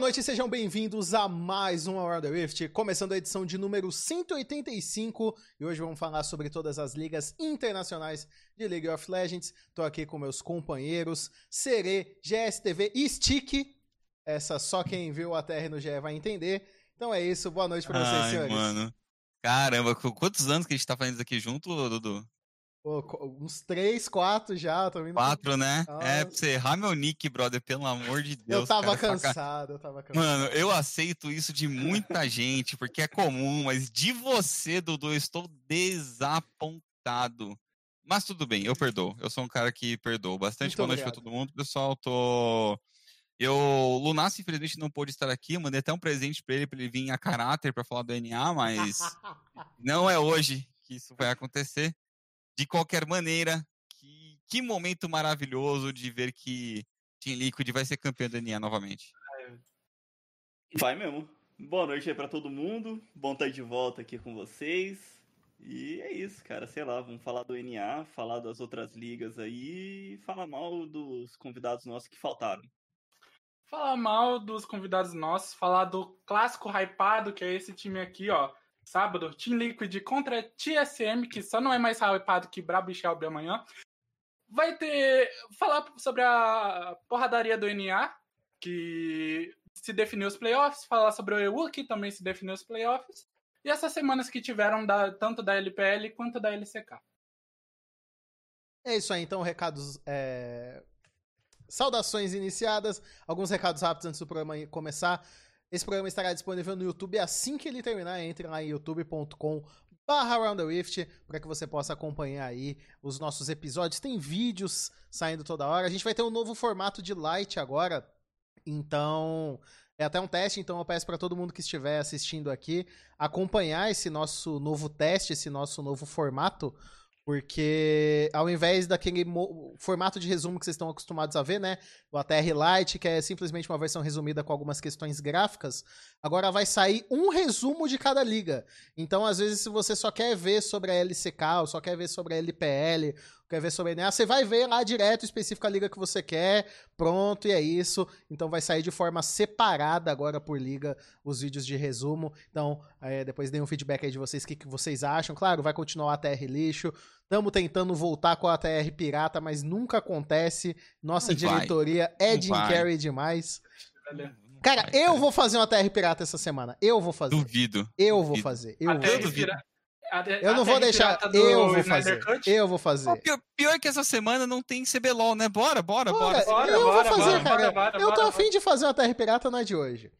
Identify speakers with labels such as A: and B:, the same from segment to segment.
A: boa noite, sejam bem-vindos a mais um Around the Rift, começando a edição de número 185, e hoje vamos falar sobre todas as ligas internacionais de League of Legends. Tô aqui com meus companheiros, Serê, GSTV e Stick. Essa só quem viu a TR no GE vai entender. Então é isso, boa noite pra vocês,
B: Ai,
A: senhores.
B: mano. Caramba, quantos anos que a gente tá fazendo isso aqui junto, Dudu?
A: Pô, uns 3, 4 já, tô indo.
B: Quatro, né?
A: Nossa.
B: É, pra você errar meu nick, brother, pelo amor de Deus.
A: Eu tava
B: cara, saca-
A: cansado, eu tava cansado.
B: Mano, eu aceito isso de muita gente, porque é comum, mas de você, Dudu, eu estou desapontado. Mas tudo bem, eu perdoo. Eu sou um cara que perdoa bastante.
A: Muito
B: Boa noite pra todo mundo, pessoal. Tô. Eu, o Lunassi, infelizmente, não pôde estar aqui. Eu mandei até um presente pra ele, pra ele vir a caráter pra falar do NA, mas não é hoje que isso vai acontecer. De qualquer maneira, que, que momento maravilhoso de ver que Team Liquid vai ser campeão do NA novamente.
C: Vai mesmo. Boa noite aí pra todo mundo. Bom estar de volta aqui com vocês. E é isso, cara. Sei lá, vamos falar do NA, falar das outras ligas aí e falar mal dos convidados nossos que faltaram.
D: Falar mal dos convidados nossos, falar do clássico hypado, que é esse time aqui, ó. Sábado, Team Liquid contra TSM, que só não é mais hypado que Brabo e Shelby amanhã. Vai ter. Falar sobre a porradaria do NA, que se definiu os playoffs. Falar sobre o EU, que também se definiu os playoffs. E essas semanas que tiveram da- tanto da LPL quanto da LCK.
A: É isso aí, então, recados. é, Saudações iniciadas, alguns recados rápidos antes do programa começar. Esse programa estará disponível no YouTube assim que ele terminar. Entre lá em youtube.com barra para que você possa acompanhar aí os nossos episódios. Tem vídeos saindo toda hora. A gente vai ter um novo formato de light agora. Então, é até um teste, então eu peço para todo mundo que estiver assistindo aqui acompanhar esse nosso novo teste, esse nosso novo formato, porque ao invés daquele formato de resumo que vocês estão acostumados a ver, né? O ATR Lite, que é simplesmente uma versão resumida com algumas questões gráficas, agora vai sair um resumo de cada liga. Então, às vezes, se você só quer ver sobre a LCK, ou só quer ver sobre a LPL, quer ver sobre a NA, você vai ver lá direto específico a liga que você quer, pronto, e é isso. Então vai sair de forma separada agora por liga os vídeos de resumo. Então, é, depois deem um feedback aí de vocês, o que, que vocês acham. Claro, vai continuar o ATR lixo. Estamos tentando voltar com a ATR pirata, mas nunca acontece. Nossa
B: Não vai.
A: diretoria é
B: Não
A: Jim
B: vai.
A: Carrey demais. Cara,
B: Vai,
A: eu vou fazer uma ATR pirata essa semana. Eu vou fazer.
B: Duvido.
A: Eu vou
B: duvido.
A: fazer. Eu,
D: Até
A: vou.
B: eu duvido.
A: Eu não vou deixar. Eu vou
D: Snyder
A: fazer.
D: Cut.
A: Eu vou
B: Pô,
A: fazer.
B: pior, pior que essa semana não tem CBLOL, né? Bora, bora, bora.
A: Bora,
D: bora,
A: eu
D: bora,
A: vou fazer,
D: bora,
A: cara.
D: bora,
A: eu tô afim de fazer uma TR pirata na de hoje.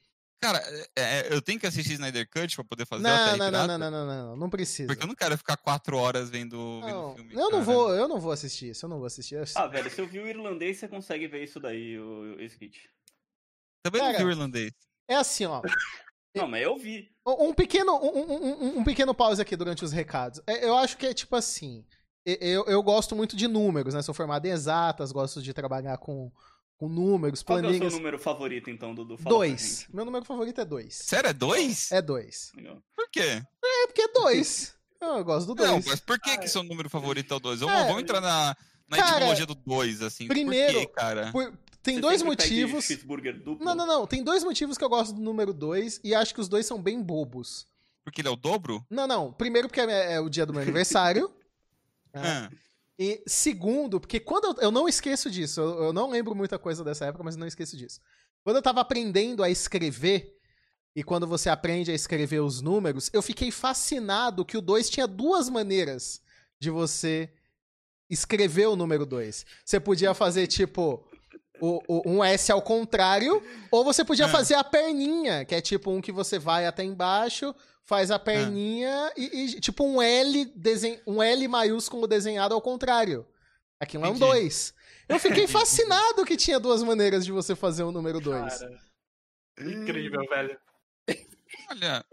B: Cara, é, é, eu tenho que assistir Snyder Cut pra poder fazer a
A: Não,
B: TR
A: não, não,
B: pirata?
A: não, não, não, não, não precisa.
B: Porque eu não quero ficar quatro horas vendo, vendo
A: Não,
B: filme.
A: eu não vou, eu não vou assistir isso, eu não vou assistir. Eu-
C: Ah, velho, se eu vi o irlandês, você consegue ver isso daí, o, o Skit.
B: Também não
A: Cara,
B: vi o irlandês.
A: É assim, ó.
C: Não, mas eu vi.
A: Um pequeno, um, um- um- pequeno pause aqui durante os recados. É, Eu acho que é tipo assim. Eu, eu gosto muito de números, né? Sou formado em exatas, gosto de trabalhar com, com números,
C: Qual que é o seu
A: planilhas.
C: número favorito, então, Dudu? Fala
A: Dois. Meu número favorito é dois.
B: Sério, é dois?
A: É dois.
B: Por quê?
A: É porque é dois. Eu gosto do
B: Não,
A: dois.
B: mas por que,
D: Ah,
B: que
D: é.
B: seu número favorito é o 2?
A: É,
B: Vamos, vamos entrar na, na
A: cara,
B: etimologia do 2, assim.
A: primeiro,
B: por quê, cara?
A: Por- tem
C: Você
A: dois motivos. Não, não, não. Tem dois motivos que eu gosto do número dois e acho que os dois são bem bobos.
B: Porque ele é o dobro?
A: Não, não. Primeiro, porque é, é o dia do meu aniversário.
B: Ah.
A: E segundo, porque quando eu, eu não esqueço disso, eu, eu não lembro muita coisa dessa época, mas não esqueço disso. Quando eu tava aprendendo a escrever, e quando você aprende a escrever os números, eu fiquei fascinado que o 2 tinha duas maneiras de você escrever o número 2. Você podia fazer, tipo, o- o- um S ao contrário, ou você podia
B: Ah.
A: fazer a perninha, que é tipo um que você vai até embaixo, faz a perninha e, e, tipo um L, desen... um L maiúsculo desenhado ao contrário. Aquilo é um
B: Entendi.
A: 2. Eu fiquei fascinado que tinha duas maneiras de você fazer o número 2.
D: Cara, incrível, velho.
B: Olha,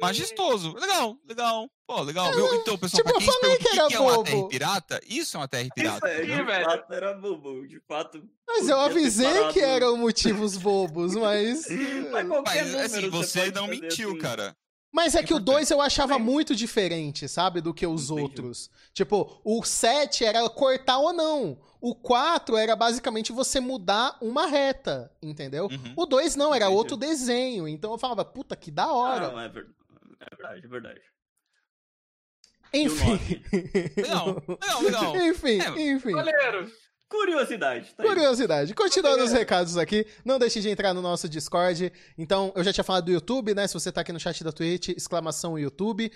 B: majestoso. Legal, legal. Pô, legal. Então, pessoal,
A: tipo,
B: pra quem
A: falei que
B: que, que é uma. TR pirata, isso é uma TR pirata.
D: Sim,
C: de
D: velho.
C: fato era bobo. De fato.
A: Mas eu avisei que eram motivos bobos, mas.
C: Mas qualquer
B: Mas,
C: número
B: assim, você
C: pode
B: não mentiu,
C: assim.
B: cara.
A: Mas é que o
B: Importante.
A: 2 eu achava
D: Também.
A: muito diferente, sabe, do que os
C: Entendi.
A: outros. Tipo, o 7 era cortar ou não. O 4 era basicamente você mudar uma reta, entendeu?
B: Uhum.
A: O 2 não, era
C: Entendi.
A: outro desenho. Então eu falava, puta, que da
C: Ah,
A: hora.
C: não, é verdade. É verdade, é verdade.
A: Enfim.
B: Legal, legal, legal.
A: enfim,
B: É,
A: enfim.
D: Goleiro.
C: Curiosidade, tá.
A: Curiosidade. Continuando os
D: Beleza.
A: recados aqui, não deixe de entrar no nosso Discord. Então, eu já tinha falado do YouTube, né? Se você tá aqui no chat da Twitch, exclamação YouTube.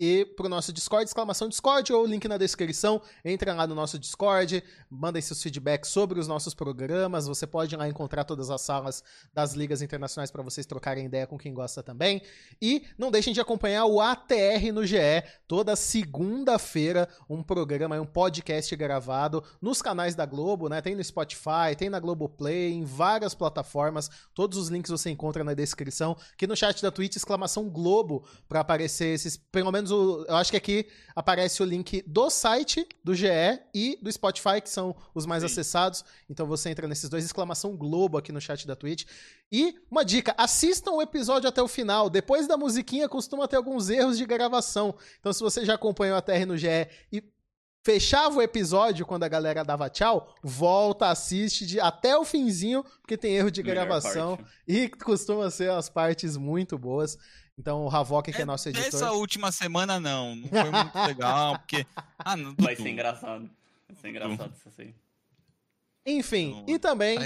A: E pro nosso Discord, exclamação Discord ou link na descrição. Entra lá no nosso Discord, mandem seus feedbacks sobre os nossos programas. Você pode lá encontrar todas as salas das ligas internacionais para vocês trocarem ideia com quem gosta também. E não deixem de acompanhar o ATR no GE, toda segunda-feira, um programa, um podcast gravado nos canais da Globo, né? Tem no Spotify, tem na Globoplay, em várias plataformas. Todos os links você encontra na descrição. Aqui no chat da Twitch, exclamação Globo, para aparecer esses, pelo menos o, eu acho que aqui aparece o link do site do GE e do Spotify, que são os mais
C: Sim.
A: acessados. Então você entra nesses dois, exclamação Globo aqui no chat da Twitch. E uma dica, assistam o episódio até o final. Depois da musiquinha costuma ter alguns erros de gravação. Então se você já acompanhou a TR no GE e fechava o episódio quando a galera dava tchau, volta, assiste de, até o finzinho, porque tem erro de gravação e costuma ser as partes muito boas. Então o Havok, que é,
B: É,
A: nosso editor.
B: Essa última semana não, não foi muito legal, porque. Ah, não,
C: Vai ser engraçado. Vai ser engraçado isso aí.
A: Enfim,
B: Não,
A: e também.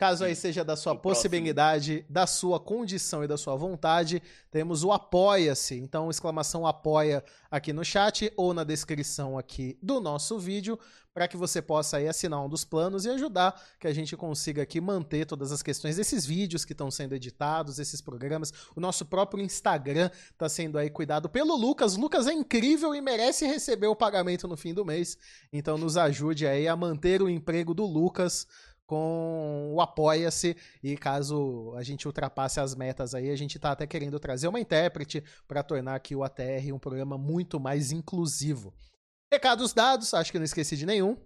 A: Caso aí seja da sua
C: O próximo.
A: possibilidade, da sua condição e da sua vontade, temos o Apoia-se. Então, exclamação apoia aqui no chat ou na descrição aqui do nosso vídeo, para que você possa aí assinar um dos planos e ajudar que a gente consiga aqui manter todas as questões desses vídeos que estão sendo editados, esses programas. O nosso próprio Instagram está sendo aí cuidado pelo Lucas. O Lucas é incrível e merece receber o pagamento no fim do mês. Então, nos ajude aí a manter o emprego do Lucas com o Apoia-se e caso a gente ultrapasse as metas aí, a gente tá até querendo trazer uma intérprete para tornar aqui o ATR um programa muito mais inclusivo. Recados dados, acho que eu não esqueci de nenhum.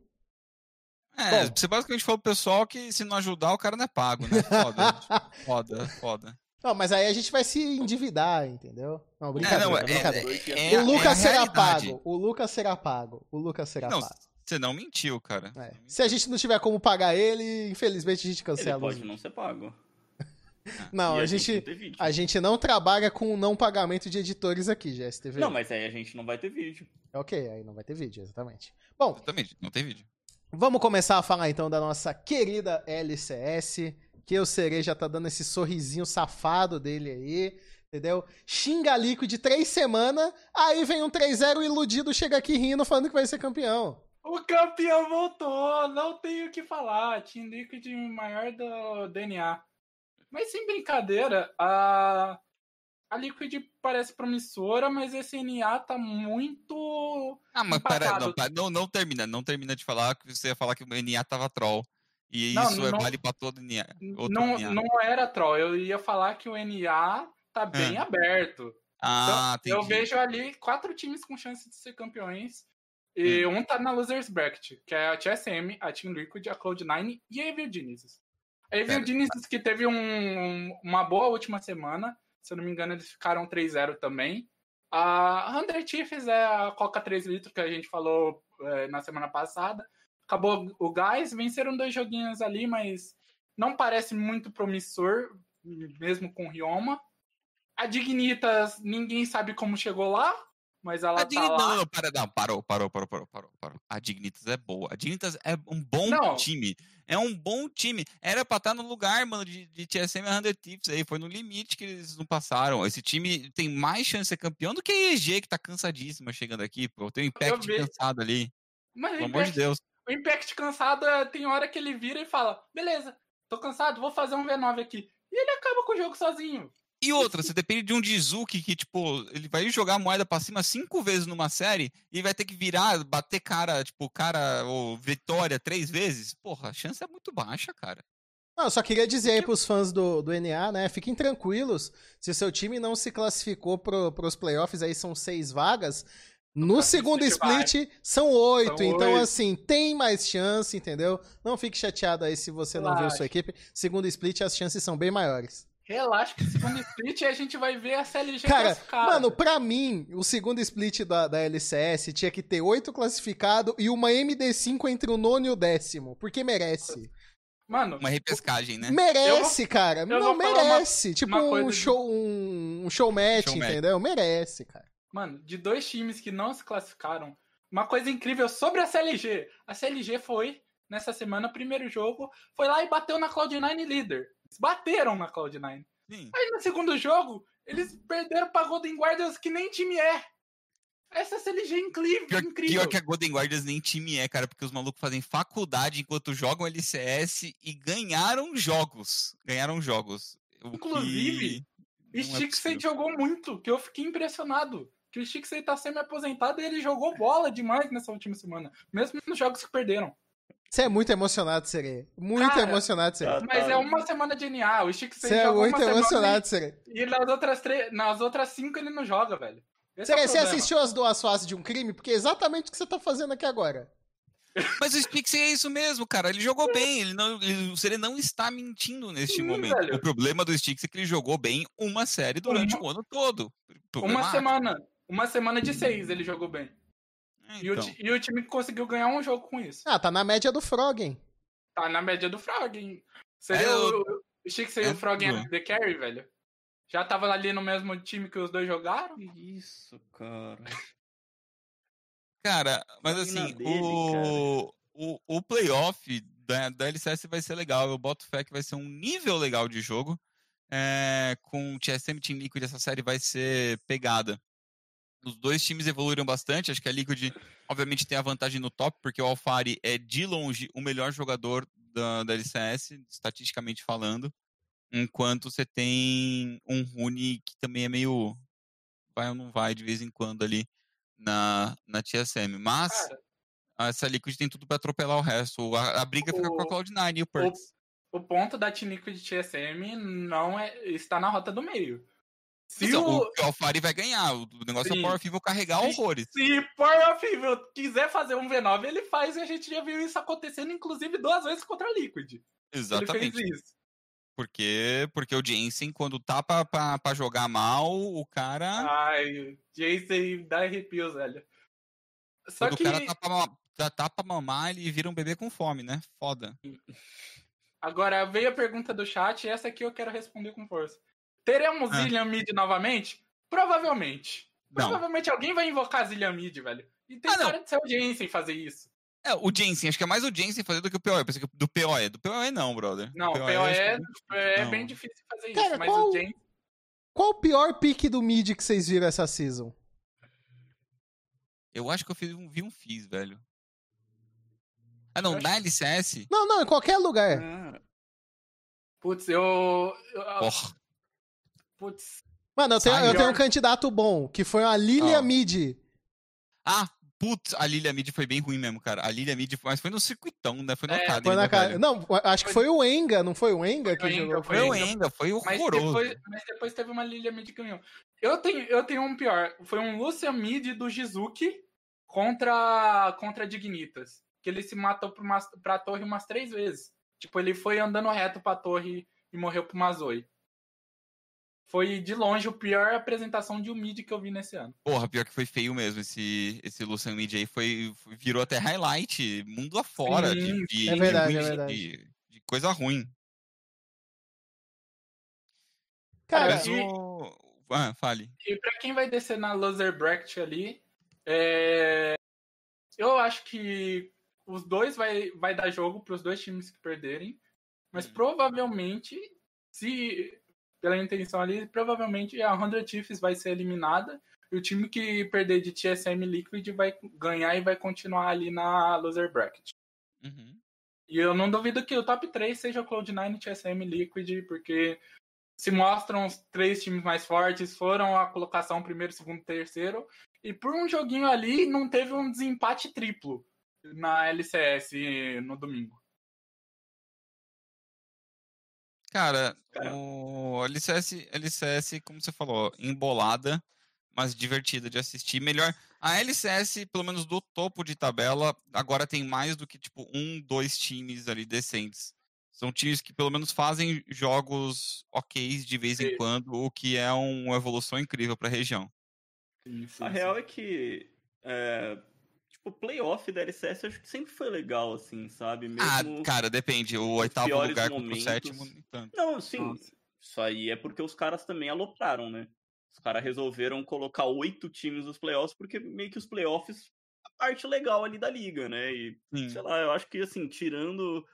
B: É,
A: Bom.
B: você basicamente falou pro pessoal que se não ajudar, o cara não é pago, né? Foda, foda, foda.
A: Não, mas aí a gente vai se endividar, entendeu? Não, brincadeira,
B: não, é-
A: brincadeira.
B: É,
A: o
B: é
A: Lucas será pago. O Lucas será pago. O Lucas será
B: Não,
A: pago.
B: Você não mentiu, cara.
A: É. Se a gente não tiver como pagar ele, infelizmente a gente
C: Ele
A: cancela. os-
C: pode não ser pago.
A: Não,
C: E
A: a gente,
C: não ter vídeo.
A: a gente não trabalha com não pagamento de editores aqui, GSTV.
C: Não, mas aí a gente não vai ter vídeo.
A: Ok, aí não vai ter vídeo, exatamente. Bom,
B: Exatamente, não tem vídeo.
A: vamos começar a falar então da nossa querida LCS, que o Serei já tá dando esse sorrisinho safado dele aí, entendeu? Xinga Liquid de três semanas, aí vem um 3-0 iludido, chega aqui rindo, falando que vai ser campeão.
D: O campeão voltou, não tenho o que falar. Team Liquid maior do DNA. Mas sem brincadeira, a, a Liquid parece promissora, mas esse NA tá muito.
B: Ah, mas pera, não, pera, não, não termina, não termina de falar que você ia falar que o NA tava troll. E
D: Não,
B: isso é
D: não-
B: vale pra todo NA.
D: Não,
B: NA.
D: não era troll, eu ia falar que o NA tá bem
B: Ah.
D: aberto.
B: Ah,
D: Então, eu vejo ali quatro times com chance de ser campeões. E
B: Hum.
D: um tá na Losers Bracket, que é a TSM, a Team Liquid, a Cloud9 e a Evil Genesis. A Evil
B: Pera.
D: Genesis que teve um- uma boa última semana, se eu não me engano eles ficaram 3-0 também. A Hunter Chiefs é a Coca 3 litros que a gente falou é, na semana passada. Acabou o gás, venceram dois joguinhos ali, mas não parece muito promissor, mesmo com Rioma. A Dignitas, ninguém sabe como chegou lá, mas ela
B: A
D: tá
B: Dignitas,
D: lá.
B: não, não, para, não, parou, parou, parou, parou, parou, parou. A Dignitas é boa. A Dignitas é um bom
D: Não.
B: time. É um bom time. Era pra estar no lugar, mano, de, de TSM e 100 Tips aí. Foi no limite que eles não passaram. Esse time tem mais chance de ser campeão do que a EG, que tá cansadíssima chegando aqui, pô. Tem o Impact cansado ali.
D: Mas
B: Pelo amor de
D: Impact,
B: Deus.
D: o Impact cansado, é, tem hora que ele vira e fala: beleza, tô cansado, vou fazer um V9 aqui. E ele acaba com o jogo sozinho.
B: E outra, você depende de um Jizuki que, tipo, ele vai jogar a moeda pra cima cinco vezes numa série e vai ter que virar, bater cara, tipo, cara, ou vitória três vezes. Porra, a chance é muito baixa, cara.
A: Não, eu só queria dizer aí pros fãs do, do NA, né? Fiquem tranquilos. Se o seu time não se classificou pro, pros playoffs, aí são seis vagas. No segundo
D: split
A: são oito.
D: São
A: então,
D: oito.
A: assim, tem mais chance, entendeu? Não fique chateado aí se você não viu sua equipe. Segundo split, as chances são bem maiores.
D: Relaxa que segundo split a gente vai ver a CLG
A: Cara,
D: classificada.
A: mano, pra mim, o segundo split da, da LCS tinha que ter oito classificados e uma MD5 entre o nono e o décimo. Porque merece.
D: Mano,
B: Uma repescagem, né?
A: Merece, cara. Não,
D: vou
A: merece. tipo
D: uma
A: um
D: coisa de-
A: show, um, um show match,
B: Show match.
A: entendeu? Merece, cara.
D: Mano, de dois times que não se classificaram, uma coisa incrível sobre a CLG. A CLG foi, nessa semana, primeiro jogo, foi lá e bateu na Cloud9 líder. Eles bateram na Cloud9.
B: Sim.
D: Aí no segundo jogo, eles perderam pra Golden Guardians que nem time é. Essa CLG é incrível.
B: Pior,
D: incrível.
B: pior que a Golden Guardians nem time é, cara, porque os malucos fazem faculdade enquanto jogam LCS e ganharam jogos. Ganharam jogos. O que
D: Inclusive,
B: é
D: Stixey
B: possível.
D: jogou muito, que eu fiquei impressionado. Que o Stixey tá semi-aposentado e ele jogou bola demais nessa última semana. Mesmo nos jogos que perderam.
A: Você é muito emocionado, Serê. Muito
D: Cara,
A: emocionado, Serê.
C: tá-
D: Mas é uma semana de NA. O Stixey
A: Você é muito
D: uma
A: emocionado, Serê.
D: E nas outras, três, nas outras cinco ele não joga, velho. Esse é
A: você assistiu as duas faces de um crime? Porque é exatamente o que você tá fazendo aqui agora.
B: Mas o Stixey é isso mesmo, cara. Ele jogou bem. Ele não, ele, o Sere não está mentindo neste
D: Sim,
B: momento.
D: velho.
B: O problema do Stixey é que ele jogou bem uma série durante
D: Uma-
B: o ano todo.
D: Uma
B: Problemático.
D: semana. Uma semana de seis ele jogou bem.
B: É,
D: E, o,
B: então.
D: e o time conseguiu ganhar um jogo com isso.
A: Ah, tá na média do Froggen.
D: Tá na média do Frog. hein? Seria
B: É,
D: o,
B: o-
D: o Stixey e
B: é
D: o Frog
B: tudo.
D: The Carry, velho. Já tava ali no mesmo time que os dois jogaram.
C: Que isso, cara.
B: Cara, mas assim,
C: dele,
B: o, o, o playoff da, da LCS vai ser legal. Eu boto fé que vai ser um nível legal de jogo. É, com o TSM Team Liquid, essa série vai ser pegada. Os dois times evoluíram bastante. Acho que a Liquid, obviamente, tem a vantagem no top, porque o Alfari é de longe o melhor jogador da, da LCS, estatisticamente falando. Enquanto você tem um Rune que também é meio. Vai ou não vai de vez em quando ali na, na TSM. Mas
D: Cara,
B: essa Liquid tem tudo pra atropelar o resto. A, a briga fica com a
D: O-
B: Cloud9 e o Perks.
D: o ponto da Team Liquid TSM não é, está na rota do meio. Se
B: Então,
D: o,
B: o, Alfari vai ganhar. O negócio é
D: Sim.
B: o Power Fever carregar
D: Sim.
B: horrores.
D: se Power of Evil quiser fazer um V9, ele faz e a gente já viu isso acontecendo, inclusive duas vezes contra a Liquid.
B: Exatamente.
D: Ele fez isso.
B: Porque, porque o Jensen, quando tá pra, pra, pra jogar mal, o cara.
D: Ai, Jason dá arrepios, velho. Só
B: quando
D: que
B: o cara tá pra, tá, tá pra mamar, ele vira um bebê com fome, né? Foda.
D: agora veio a pergunta do chat e essa aqui eu quero responder com força. Teremos
B: Ah.
D: Zillion Mid novamente? Provavelmente.
B: Não.
D: Provavelmente alguém vai invocar Zillion Mid, velho. E tem
B: Ah, não.
D: cara de ser o Jensen fazer isso.
B: É, o Jensen, acho que é mais o Jensen fazer do que o PoE. Eu pensei que do PoE. Do PoE não, brother.
D: Não,
B: PoE,
D: PoE
B: acho que
D: é, é
B: não.
D: bem difícil fazer
A: Cara,
D: isso, mas
A: qual-
D: o Jensen.
A: Qual o pior pique do mid que vocês viram essa season?
B: Eu acho que eu fiz um, vi um Fizz, velho. Ah, não,
D: Eu
B: na LCS.
A: Não, não, em qualquer lugar.
C: Cara,
D: Putz, eu. eu-
B: Porra.
D: Putz,
A: Mano, eu tenho, eu tenho um candidato bom, que foi uma Lilia
B: Ó.
A: Mid.
B: Ah, putz, a Lilia Mid foi bem ruim mesmo, cara. A Lilia Mid, foi- mas foi no circuitão, né? Foi no
D: É,
B: Academy,
A: Foi na
B: né,
A: cara. Não, acho que foi o Enga, não foi o Enga que
D: Enga,
A: jogou?
B: Foi
D: foi
B: o
D: Enga.
B: Foi
D: mas
B: horroroso.
D: depois, mas depois teve uma Lilia Mid que ganhou. Eu tenho, eu tenho um pior. Foi um Lucian Mid do Jizuki contra, contra Dignitas. Que ele se matou pra, uma, pra torre umas três vezes. Tipo, ele foi andando reto pra torre e morreu pro Mazoi. Foi de longe a pior apresentação de um mid que eu vi nesse ano.
B: Porra, pior que foi feio mesmo. Esse, esse Lucian Mid aí foi, foi- virou até highlight, mundo afora de,
D: Sim,
B: de,
A: é
B: de
A: verdade,
B: ruim,
A: é
B: de-
A: verdade.
B: De, de coisa ruim.
A: Cara,
B: Mas
D: e-
B: o... Ah, fale.
D: E pra quem vai descer na loser bracket ali, é, eu acho que os dois vai, vai dar jogo pros dois times que perderem, mas
B: Hum.
D: provavelmente, se pela intenção ali, provavelmente a 100 Chiefs vai ser eliminada e o time que perder de TSM Liquid vai ganhar e vai continuar ali na loser bracket.
B: Uhum.
D: E eu não duvido que o top 3 seja o Cloud9 e TSM Liquid, porque se mostram os três times mais fortes, foram a colocação primeiro, segundo, terceiro, e por um joguinho ali não teve um desempate triplo na LCS no domingo.
B: Cara,
D: Cara.
B: o LCS, LCS, como você falou, embolada, mas divertida de assistir. Melhor. A LCS, pelo menos do topo de tabela, agora tem mais do que, tipo, um, dois times ali decentes. São times que pelo menos fazem jogos ok de vez em
D: Sim.
B: quando, o que é um- uma evolução incrível pra região.
D: Sim, sim,
C: A
D: sim.
C: real é que. É, tipo, playoff da LCS acho que sempre foi legal, assim, sabe? Mesmo...
B: Ah, cara, depende. O oitavo lugar contra o
C: momentos.
B: sétimo, nem tanto.
C: Não, sim.
D: Nossa.
C: Isso aí é porque os caras também alopraram, né? Os caras resolveram colocar oito times nos playoffs, porque meio que os playoffs a parte legal ali da liga, né? E,
B: Sim.
C: sei lá, eu acho que, assim, tirando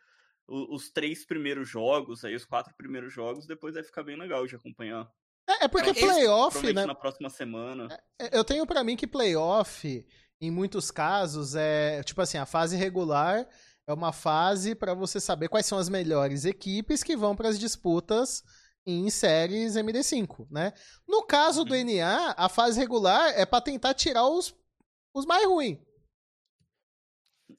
C: os três primeiros jogos, aí os quatro primeiros jogos, depois vai ficar bem legal de acompanhar.
A: É, é porque playoff, né?
C: na próxima semana.
A: É, Eu tenho pra mim que playoff, em muitos casos, é tipo assim, a fase regular é uma fase pra você saber quais são as melhores equipes que vão pras disputas em séries MD5, né? No caso do
B: Uhum.
A: NA, a fase regular é pra tentar tirar os, os mais ruins.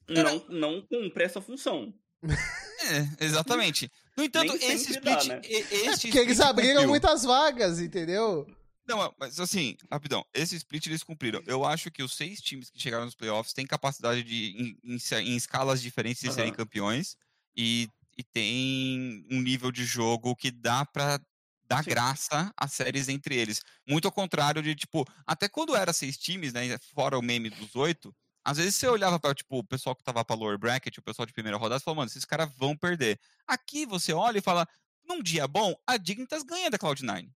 C: Não, não cumpre essa função.
B: É, exatamente. No entanto, esse
C: sempre dá,
B: split.
C: né?
A: É porque eles
B: split
A: abriram
B: cumpriu.
A: muitas vagas, entendeu?
B: Não, mas assim, rapidão, esse split eles cumpriram. Eu acho que os seis times que chegaram nos playoffs têm capacidade de, em, em em escalas diferentes, de serem
C: Aham.
B: campeões e, e tem um nível de jogo que dá pra dar
C: Sim.
B: graça às séries entre eles. Muito ao contrário de, tipo, até quando era seis times, né, fora o meme dos oito, às vezes você olhava para tipo, o pessoal que tava pra lower bracket, o pessoal de primeira rodada, e falava, mano, esses caras vão perder. Aqui você olha e fala, num dia bom, a Dignitas ganha da Cloud9.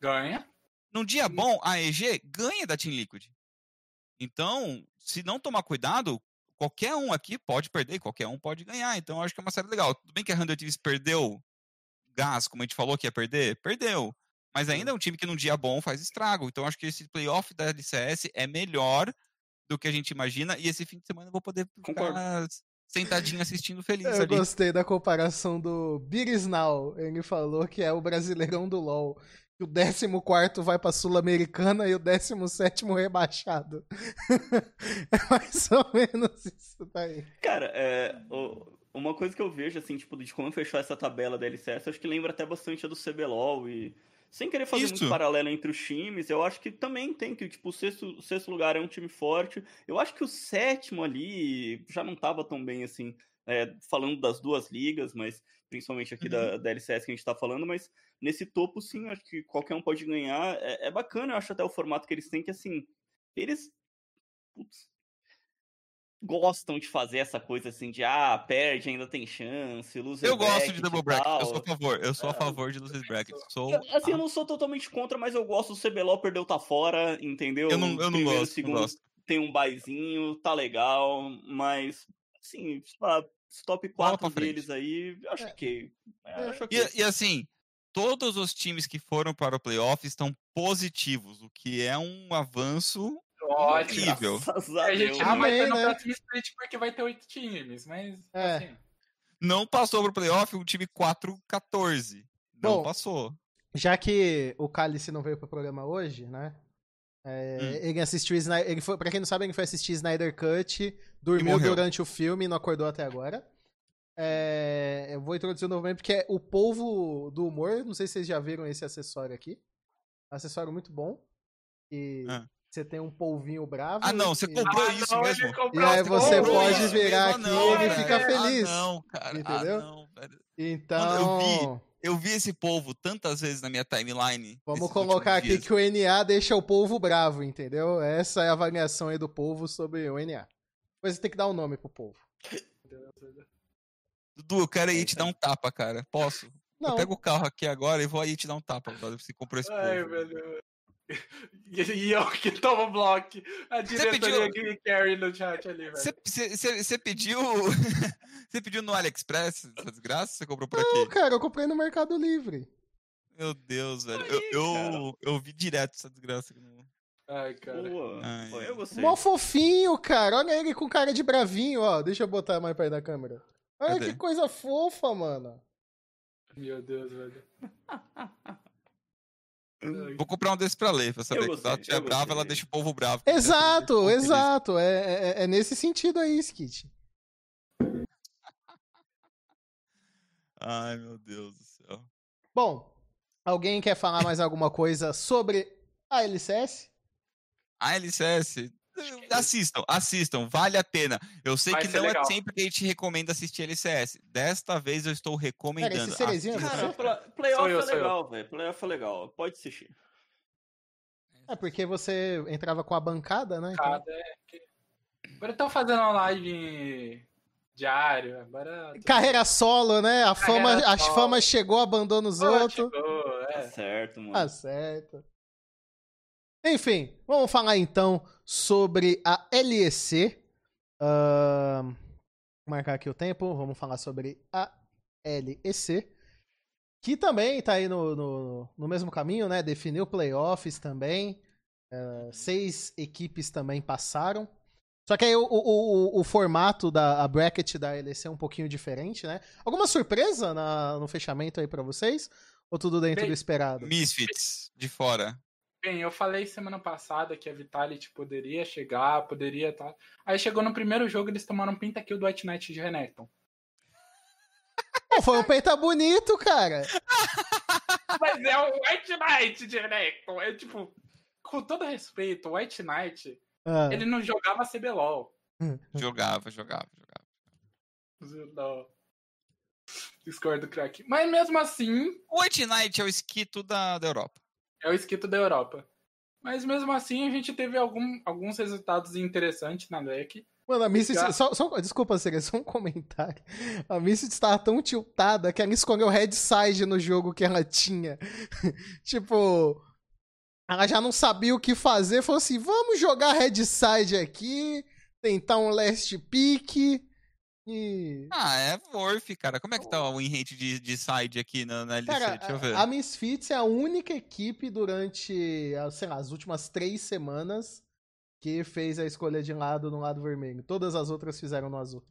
D: Ganha.
B: Num dia bom, a EG ganha da Team Liquid. Então, se não tomar cuidado, qualquer um aqui pode perder, qualquer um pode ganhar. Então, eu acho que é uma série legal. Tudo bem que a 100 Thieves perdeu gás, como a gente falou que ia perder, perdeu. Mas ainda é um time que num dia bom faz estrago. Então, acho que esse playoff da LCS é melhor do que a gente imagina. E esse fim de semana eu vou poder
C: Concordo.
B: ficar sentadinho assistindo feliz
A: Eu
B: ali.
A: gostei da comparação do Birisnal. Ele falou que é o brasileirão do LoL. Que o 14 vai pra Sul-Americana e o 17 rebaixado. é mais ou menos isso daí.
C: Cara, é, o- uma coisa que eu vejo, assim, tipo, de como fechou essa tabela da LCS, acho que lembra até bastante a do CBLOL e... Sem querer fazer muito
B: Isso.
C: paralelo entre os times, eu acho que também tem que, tipo, o sexto, o sexto lugar é um time forte. Eu acho que o sétimo ali já não tava tão bem, assim, é, falando das duas ligas, mas principalmente aqui da, da LCS que a gente tá falando, mas nesse topo, sim, acho que qualquer um pode ganhar. É, é bacana, eu acho até o formato que eles têm, que, assim, eles... Putz, gostam de fazer essa coisa assim de ah, perde, ainda tem chance, loser
B: Eu gosto de double bracket, eu sou a favor. Eu sou a
C: É,
B: favor de losers bracket. Sou
C: Eu- assim, eu não sou totalmente contra, mas eu gosto do CBLOL, perdeu, tá fora, entendeu?
B: Eu não, eu não
C: Primeiro,
B: gosto, não
C: segundo,
B: gosto.
C: tem um baizinho, tá legal, mas, assim, sei lá, os top
B: Bola
C: 4
B: pra frente.
C: deles aí, eu acho
A: É.
C: que.
A: É.
C: acho ok.
B: E, e assim, todos os times que foram para o playoff estão positivos, o que é um avanço
D: Ótimo.
B: incrível.
C: A
D: gente não vai ter no
A: né?
D: próximo split porque vai ter oito times, mas
A: É.
D: assim.
B: Não passou pro playoff o time 4-14. Não
A: Bom,
B: passou.
A: Já que o Cálice não veio pro programa hoje, né? é,
B: Hum.
A: Ele assistiu. Ele foi, pra quem não sabe, ele foi assistir Snyder Cut, dormiu durante o filme e não acordou até agora. É, eu vou introduzir novo meme porque é o polvo do humor. Não sei se vocês já viram esse acessório aqui. Acessório muito bom. E
B: Ah.
A: você tem um polvinho bravo.
B: Ah, não, você
A: e-
B: comprou
D: Ah,
B: isso
D: não,
B: mesmo.
A: E aí você
D: comprou
A: pode
D: isso.
A: virar
B: mesmo,
A: aqui
B: não,
A: e ele fica feliz.
B: Ah, não, cara.
A: Entendeu?
B: Ah, não, velho.
A: Então,
B: eu Eu vi esse povo tantas vezes na minha timeline.
A: vamos colocar aqui
B: dias.
A: que o NA deixa o povo bravo, entendeu? Essa é a avaliação aí do povo sobre o NA. Depois você tem que dar um nome pro povo.
B: Dudu, eu quero ir te dar um tapa, cara. Posso?
A: Não,
B: Eu pego o carro aqui agora e vou aí te dar um tapa, brother. Você comprou esse
D: Ai,
B: povo.
D: velho. E, eu que tomo bloco. A diretoria que carry no chat ali, velho.
B: Você pediu. Você pediu no AliExpress essa desgraça? Você comprou por
A: não,
B: aqui?
A: cara, eu comprei no Mercado Livre.
B: Meu Deus, velho.
C: Aí,
B: Eu, eu, eu vi direto essa desgraça. aqui no-
D: Ai, cara.
C: Boa.
B: Ai,
C: Pô, eu gostei.
A: Mó fofinho, cara. Olha ele com cara de bravinho, ó. Deixa eu botar mais perto da câmera. Olha
B: Cadê?
A: que coisa fofa, mano.
D: Meu Deus, velho.
B: Vou comprar um desse pra ler, pra saber que quando ela
C: eu
B: brava, ela deixa o povo bravo.
A: Exato, exato. É, é, é nesse sentido aí, Skit.
B: Ai, meu Deus do céu.
A: Bom, alguém quer falar mais alguma coisa sobre a LCS?
B: A LCS, Assistam, assistam, vale a pena. Eu sei
D: Vai
B: que não é
D: legal.
B: sempre que a gente recomenda assistir LCS. Desta vez eu estou recomendando.
A: Esse é
B: Assistam.
A: você?
C: Cara, pla- playoff
D: eu,
C: é legal, velho. Playoff é legal. Pode assistir.
A: É porque você entrava com a bancada, né? Então-
D: é que- Agora eu tô fazendo uma live diário. Agora.
A: Carreira solo, né? A fama,
D: Carreira solo.
A: fama chegou, abandona os outros.
D: chegou,
C: Tá
D: é.
C: certo, mano.
A: Tá certo. Enfim, vamos falar então sobre a LEC. Vou marcar aqui o tempo. Vamos falar sobre a LEC. Que também tá aí no, no, no mesmo caminho, né? Definiu playoffs também. Ah, seis equipes também passaram. Só que aí o, o, o, o formato da a bracket da LEC é um pouquinho diferente, né? Alguma surpresa na- no fechamento aí pra vocês? Ou tudo dentro
D: Bem,
A: do esperado?
B: Misfits, de fora.
D: Bem, eu falei semana passada que a Vitality poderia chegar, poderia tá. Aí chegou no primeiro jogo, eles tomaram um pentakill do White Knight de Renekton.
A: Pô, foi um peita bonito, cara.
D: Mas é o White Knight de Renekton. É tipo, com todo respeito, o White Knight,
A: Ah,
D: ele não jogava CBLOL.
B: Jogava, jogava, jogava.
D: Não. Discordo, crack. Mas mesmo assim,
B: O White Knight é o esquito da, da Europa.
D: É o esquito da Europa. Mas mesmo assim, a gente teve algum- alguns resultados interessantes na deck.
A: Mano, a Missy.
D: Já-
A: Só, só- desculpa, Seria, só um comentário. A Missy estava tão tiltada que ela escolheu Red Side no jogo que ela tinha. tipo. Ela já não sabia o que fazer. Falou assim: vamos jogar Red Side aqui. Tentar um last pick. E.
B: Ah, é worth, cara. Como é que tá o win rate de, de side aqui na, na LC?
A: Cara,
B: Deixa eu ver.
A: a, Misfits é a única equipe durante, sei lá, as últimas três semanas que fez a escolha de lado no lado vermelho. Todas as outras fizeram no azul.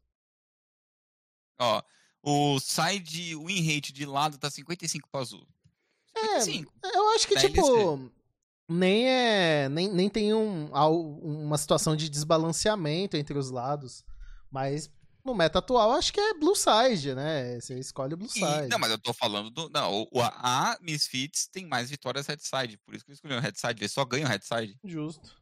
B: Ó, o side win rate de lado tá 55 pro azul.
A: É,
B: 55.
A: Eu acho que,
B: Da
A: tipo, nem é. Nem, nem tem um, uma situação de desbalanceamento entre os lados. Mas no meta atual, acho que é Blue Side, né? Você escolhe o Blue
B: E-
A: Side.
B: não, mas eu tô falando do. Não, o, a, a Misfits tem mais vitórias headside. Por isso que eu escolhi o headside. Eles só ganham headside.
A: Justo.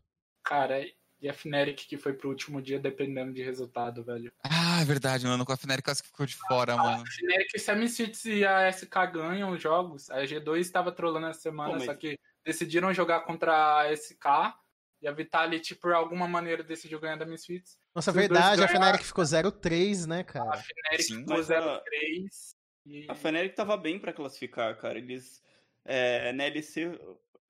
D: Cara, e a Fnatic que foi pro último dia dependendo de resultado, velho.
B: Ah, é verdade, mano. Com a Fnatic quase que ficou de fora, mano.
D: A Fnatic, se a Misfits e a SK ganham os jogos, a G2 estava trolando essa semana,
C: Pô, mas-
D: só que decidiram jogar contra a SK e a Vitality, por alguma maneira, decidiu ganhar da Misfits.
A: Nossa,
D: Se os dois
A: verdade, a
D: ganharem-
A: Fnatic ficou 0-3, né,
D: A
A: cara?
D: Fnatic
B: Sim.
D: ficou
C: Mas a-
D: 0-3. E...
C: A Fnatic tava bem pra classificar, cara. Eles. É, na LC,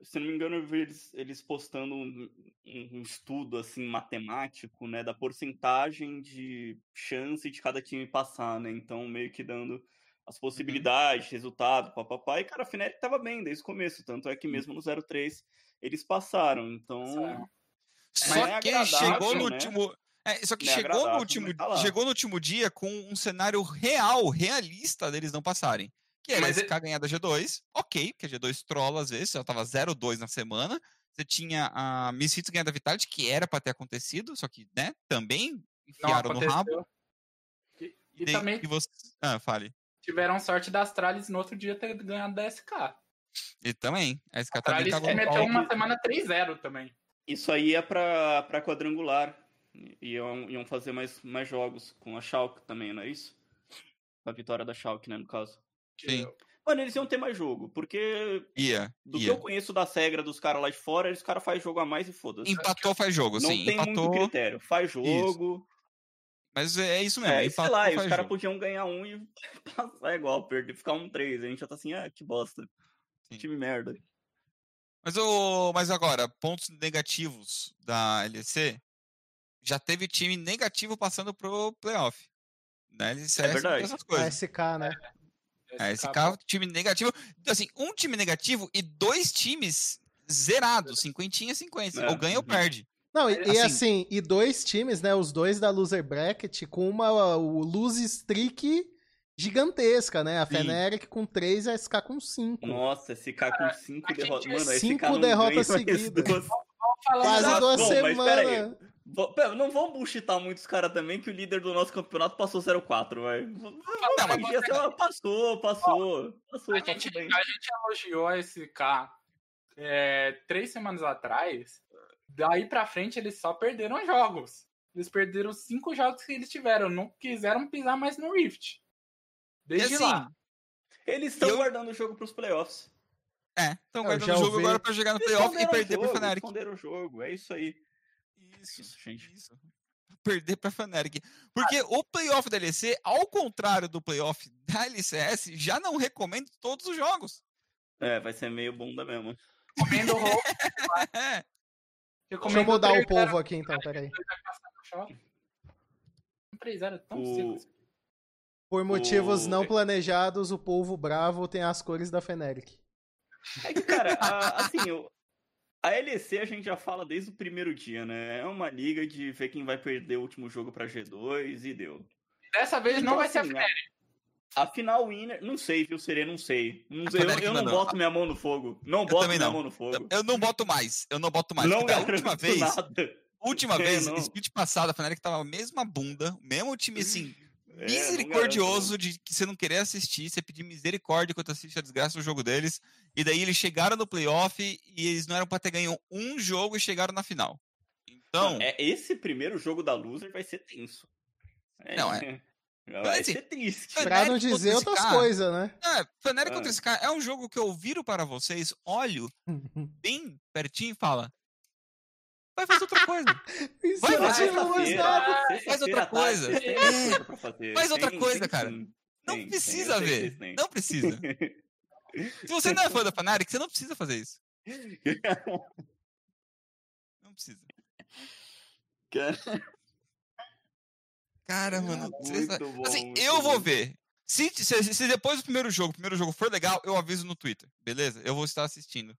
C: se não me engano, eu vi eles, eles postando um, um- um estudo assim matemático, né, da porcentagem de chance de cada time passar, né? Então, meio que dando as possibilidades, resultado, papapá. E, cara, a Fnatic tava bem desde o começo. Tanto é que mesmo no 0-3 eles passaram. Então.
B: Só
C: é
B: que
C: agradável,
B: chegou no
C: né?
B: último. É, só que
C: é
B: chegou no último,
C: mas tá
B: chegou no último dia com um cenário real, realista deles não passarem. Que era
D: Mas
B: SK ganhar da G2, ok, porque a G2 trola às vezes, já tava 0-2 na semana. Você tinha a Misfits ganhar da Vitality, que era pra ter acontecido, só que, né, também enfiaram no rabo.
D: E, e
B: E,
D: também
B: e você... Ah, fale.
D: tiveram sorte da Astralis no outro dia ter ganhado da SK.
B: E também, a SK
D: A
B: também
D: Astralis
B: tava
D: meteu uma semana 3-0 também.
C: Isso aí é pra, pra quadrangular. Iam, iam fazer mais, mais jogos com a Schalke também, não é isso? A vitória da Schalke, né, no caso.
D: Que
B: Sim.
C: Mano, eles iam ter mais jogo, porque
B: Ia,
C: do que
B: ia.
C: eu conheço das regras dos caras lá de fora, eles caras fazem jogo a mais e foda-se.
B: Empatou faz jogo,
C: Não
B: sim.
C: tem muito
B: Empatou,
C: critério. Faz jogo.
B: mas é isso mesmo.
C: É, e sei lá, e os
B: faz
C: caras podiam ganhar um e passar igual, perder, ficar um 3. A gente já tá assim, ah, que bosta.
B: Sim.
C: Time merda.
B: Mas, o, mas agora, pontos negativos da LEC, já teve time negativo passando pro playoff. Não tem
C: verdade.
B: essas
A: A
B: coisas.
A: SK, né?
B: É, esse carro, time negativo. Assim, um time negativo e dois times zerados, cinquentinha, cinquenta.
C: É,
B: Ou ganha ou
C: uhum.
B: perde.
A: Não, e, e
B: Assim-
A: assim, e dois times, né? Os dois da loser bracket com uma o lose streak gigantesca, né? A. Fnatic com três e a SK com cinco.
C: Nossa, esse cara com 5
D: a gente
C: derrotas.
D: é
C: Mano, esse
A: cinco
C: cara não
A: derrotas
C: ganha mais
A: seguidas. Quase
C: Exato.
A: duas
C: Bom,
A: semanas.
C: Pera, Não vamos bullshitar muito os caras também, que o líder do nosso campeonato passou 0-4, vai.
B: Mas
C: mas passou, passou. Passou,
D: A gente,
C: bem.
D: a gente elogiou a SK é, três semanas atrás, Daí pra frente eles só perderam jogos. Eles perderam cinco jogos que eles tiveram. Não quiseram pisar mais no Rift. Desde
B: assim,
D: lá.
C: Eles estão
B: Eu-
C: guardando o jogo pros playoffs.
B: É, estão guardando o jogo
A: ouvi-
B: agora pra jogar no playoff e perder pro
C: jogo,
B: Fnatic.
C: esconderam o jogo, é isso aí.
B: Isso,
C: Isso, gente.
B: Isso. Perder pra Fnatic. Porque o playoff da LEC, ao contrário do playoff da LCS, já não recomenda todos os jogos.
C: É, vai ser meio bunda mesmo.
D: Recomendo o.
B: É.
A: Deixa eu mudar o povo aqui então, peraí.
D: Um 3-0 tão
C: O-.
A: Por motivos
C: O-
A: não planejados, o povo bravo tem as cores da Feneric.
C: É que, cara, a- assim, o- a LEC a gente já fala desde o primeiro dia, né? É uma liga de ver quem vai perder o último jogo pra G2 e deu.
D: Dessa vez não
C: Então,
D: vai ser a
C: assim,
D: Fnatic.
C: A final winner, não sei, viu, Serê, não sei. Não sei, eu, eu não boto minha mão no fogo. Não boto
B: também
C: minha
B: não.
C: mão no fogo.
B: Eu não boto mais. Eu não boto mais.
C: não
B: da
C: garanto
B: última vez,
C: nada.
B: última
C: É,
B: vez,
C: não.
B: split passada, a Fnatic tava a mesma bunda, o mesmo time assim,
C: É,
B: misericordioso de que você não querer assistir, você pedir misericórdia enquanto assiste a desgraça do jogo deles. E daí eles chegaram no playoff e eles não eram pra ter ganho um jogo e chegaram na final. Então,
C: Não, é, esse primeiro jogo da Loser vai ser tenso. É,
B: Não, é.
C: Vai
B: assim,
C: ser triste.
B: é-
A: Pra não dizer outras coisas, né?
B: é, Fnatic
C: Ah.
B: contra esse cara é um jogo que eu viro para vocês, olho bem pertinho e fala. Vai fazer outra coisa.
A: Isso
B: Vai, vai,
A: tinha
B: vai,
A: gostado.
C: Sexta-feira,
B: Faz outra coisa.
C: mais fazer.
B: Faz outra coisa, cara. Não precisa ver. Não precisa. Se você não é fã da Fnatic, você não precisa fazer isso. Não precisa.
C: Cara,
B: Cara, mano.
C: bom,
B: assim, eu vou ver. Se, se, se depois do primeiro jogo, o primeiro jogo for legal, eu aviso no Twitter. Beleza? Eu vou estar assistindo.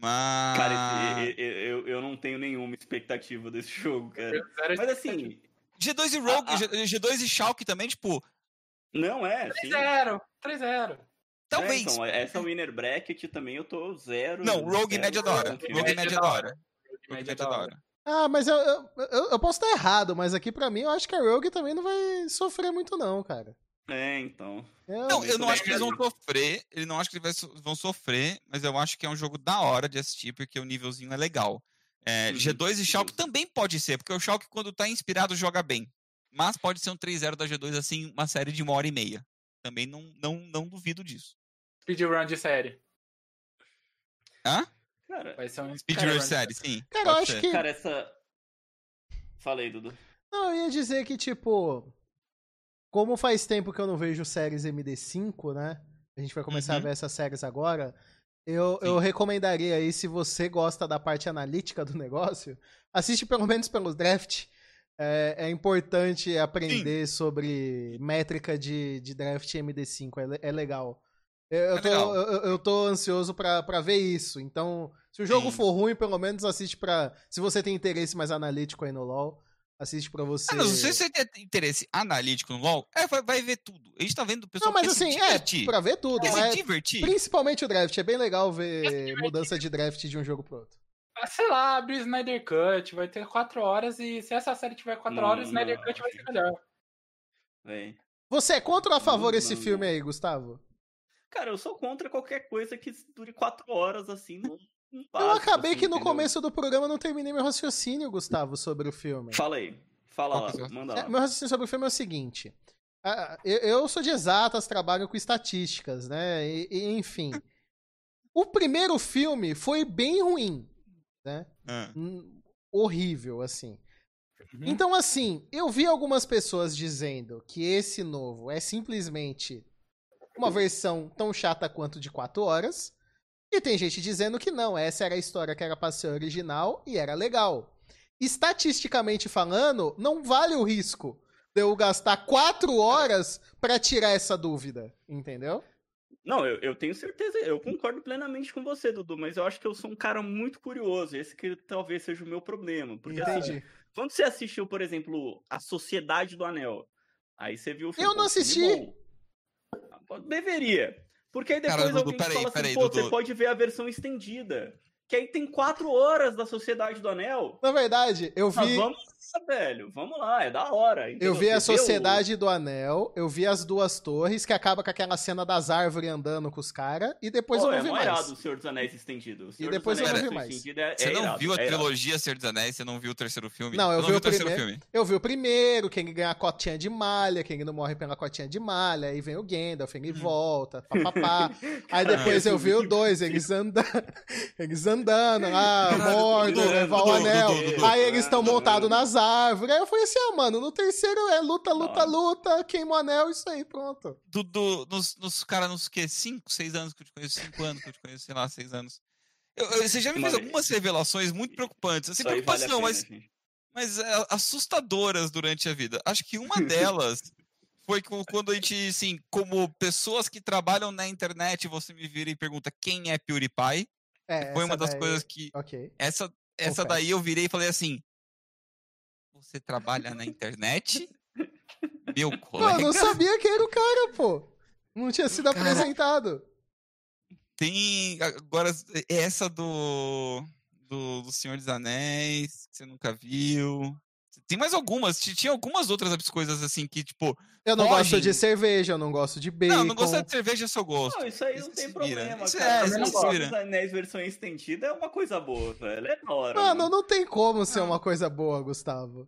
B: Mas.
C: Cara, esse- e- e- eu, eu não tenho nenhuma expectativa desse jogo, cara. Mas assim,
B: G2 e Rogue,
C: Ah, ah.
B: G- G2 e Shulk também, tipo,
C: não é, sim.
D: 3-0. 3-0.
B: talvez.
C: É, então, essa winner bracket também eu tô zero.
B: não, Rogue média da hora. Rogue
D: Média da hora.
B: Rogue média da hora.
A: Ah, mas eu, eu, eu, eu posso estar errado, mas aqui pra mim eu acho que a Rogue também não vai sofrer muito, não, cara.
C: É, então.
A: Eu-
B: Não, eu não acho que eles vão
C: acho.
B: sofrer. Eu não acho que eles vão sofrer, mas eu acho que é um jogo da hora de assistir, porque o nívelzinho é legal. É,
C: Uhum,
B: G2 e Schalke também pode ser, porque o Schalke, quando tá inspirado, joga bem. Mas pode ser um 3-0 da G2, assim, uma série de uma hora e meia. Também não, não, não duvido disso.
D: Speedrun de série.
B: Hã?
C: Cara,
D: Vai ser um
B: Speedrun de série, sim.
A: Cara, eu acho
B: ser.
A: que.
C: cara, essa. Falei, Dudu.
A: Não, eu ia dizer que, tipo. Como faz tempo que eu não vejo séries MD5, né? A gente vai começar a
B: Uhum.
A: ver essas séries agora. Eu, eu
B: Sim.
A: recomendaria aí, se você gosta da parte analítica do negócio, assiste pelo menos pelo draft. É, é importante aprender sobre métrica de, de draft MD5. É, é legal. Eu, eu
B: É
A: tô,
B: legal.
A: eu, eu tô ansioso pra, pra ver isso. Então, se o jogo
B: Sim.
A: for ruim, pelo menos assiste pra. Se você tem interesse mais analítico aí no LoL, assiste pra você.
B: Ah, não, se você tem interesse analítico no LoL, é, vai, vai ver tudo. A gente tá vendo o pessoal
A: Não, mas assim, é,
B: divertir.
A: pra ver tudo.
B: Quer se
A: Mas
B: divertir?
A: principalmente o draft. É bem legal ver mudança de draft de um jogo pro outro.
D: Ah, Sei lá, abre Snyder Cut, vai ter 4 horas e se essa série tiver 4
C: Não,
D: horas, Snyder
C: não,
D: Cut vai ser melhor.
C: Véi.
A: Você é contra ou a favor
C: Não,
A: esse
C: não,
A: filme
C: não.
A: aí, Gustavo?
C: Cara, eu sou contra qualquer coisa que dure quatro horas, assim, não
A: Eu acabei
C: assim,
A: que no
C: entendeu?
A: começo do programa eu não terminei meu raciocínio, Gustavo, sobre o filme.
C: Fala aí. Fala lá,
B: é
C: manda
A: É,
C: lá.
A: meu raciocínio sobre o filme é o seguinte. Ah, eu, eu sou de exatas, trabalho com estatísticas, né? E, e, enfim. O primeiro filme foi bem ruim, né?
B: Ah,
A: Hum, horrível, assim.
D: Uhum.
A: Então, assim, eu vi algumas pessoas dizendo que esse novo é simplesmente uma versão tão chata quanto de 4 horas. E tem gente dizendo que não, essa era a história que era pra ser original e era legal. Estatisticamente falando, não vale o risco de eu gastar 4 horas pra tirar essa dúvida, entendeu?
C: Não, eu, eu tenho certeza, eu concordo plenamente com você, Dudu, mas eu acho que eu sou um cara muito curioso. Esse que talvez seja o meu problema. Porque assim,
A: Entendi.
C: quando você assistiu, por exemplo, A Sociedade do Anel, aí você viu o filme.
A: Eu não assisti.
C: bom. Deveria. Porque aí depois
B: Cara, Dudu,
C: alguém
B: peraí,
C: fala assim,
B: peraí,
C: pô,
B: Dudu.
C: você pode ver a versão estendida. Que aí tem quatro horas da Sociedade do Anel.
A: Na verdade, eu
C: Nós
A: vi.
C: Vamos velho. Vamos lá, é da hora. entendeu?
A: Eu vi a
C: o-
A: Sociedade do Anel, eu vi as duas torres, que acaba com aquela cena das árvores andando com os caras, e depois
C: Pô,
A: eu não
C: é
A: vi mais.
C: irado o Senhor dos Anéis estendido. O Senhor dos
A: depois eu
C: Anéis
B: não
A: vi mais.
C: estendida é-
B: Você
C: é
B: não
C: irado,
B: viu a
C: é
B: trilogia Senhor dos Anéis? Você não viu o terceiro filme?
A: Não, eu
B: Você
A: vi o
B: terceiro
A: primeiro.
B: filme.
A: Eu vi o primeiro, que ele ganha a cotinha de malha, que ele não morre pela cotinha de malha, aí vem o Gandalf, ele
B: Hum.
A: volta, papapá. Aí depois
C: eu
A: vi o
C: vi
A: dois, eles andando, eles andando lá, morto, levar o anel. Aí eles estão montados nas árvores. Aí eu falei assim, ah, mano, no terceiro é luta, luta,
C: Não.
A: luta, queima o anel, isso aí, pronto.
B: Dudu, nos, nos cara, nos que? 5, 6 anos que eu te conheço, 5 anos que eu te conheço, sei lá, 6 anos. Eu- eu- você já me
C: Uma
B: fez
C: vez.
B: algumas revelações muito preocupantes. Assim,
C: Isso aí vale
B: preocupação,
C: pena,
B: mas, mas é, assustadoras durante a vida. Acho que uma delas foi quando a gente, assim, como pessoas que trabalham na internet, você me vira e pergunta quem é PewDiePie.
A: É,
B: Foi uma das
A: daí-
B: coisas que.
A: Ok.
B: Essa, essa daí eu virei e falei assim: Você trabalha na internet? Meu
A: Pô, eu
B: colega.
A: não sabia quem era o cara, pô. Não tinha sido
B: Cara.
A: apresentado.
B: Tem agora essa do, do do Senhor dos Anéis, que você nunca viu. Tem mais algumas, ti- tinha algumas outras coisas assim que, tipo,
A: Eu não gosto
B: Fogem.
A: de cerveja, eu não gosto de bacon.
B: não, não gostar de cerveja é seu gosto.
C: Não, isso aí
B: Isso
C: não tem problema,
B: Isso
C: cara.
B: é, isso
C: Anéis versão estendida é uma coisa boa, velho. É da hora.
A: Mano, não tem como ser uma coisa boa, Gustavo.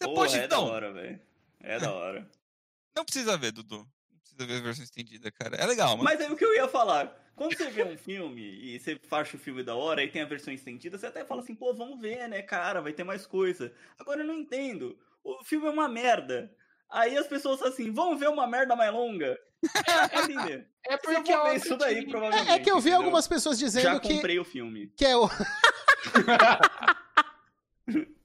B: Você
C: Porra,
B: pode,
C: é da
B: não,
C: hora, velho. É da hora.
B: não precisa ver, Dudu. Não precisa ver a versão estendida, cara. É legal, mas,
C: Mas aí o que eu ia falar, quando você vê um filme e você acha o filme da hora e tem a versão estendida, você até fala assim, pô, vamos ver, né, cara, vai ter mais coisa. Agora eu não entendo. O filme é uma merda. Aí as pessoas falam assim, vamos ver uma merda mais longa. É.
D: É
C: Eu
D: porque
C: vou
D: é
C: ver isso daí, provavelmente.
A: É, é que eu vi
C: entendeu?
A: algumas pessoas dizendo
C: Já
A: que,
C: comprei o filme.
A: que é o.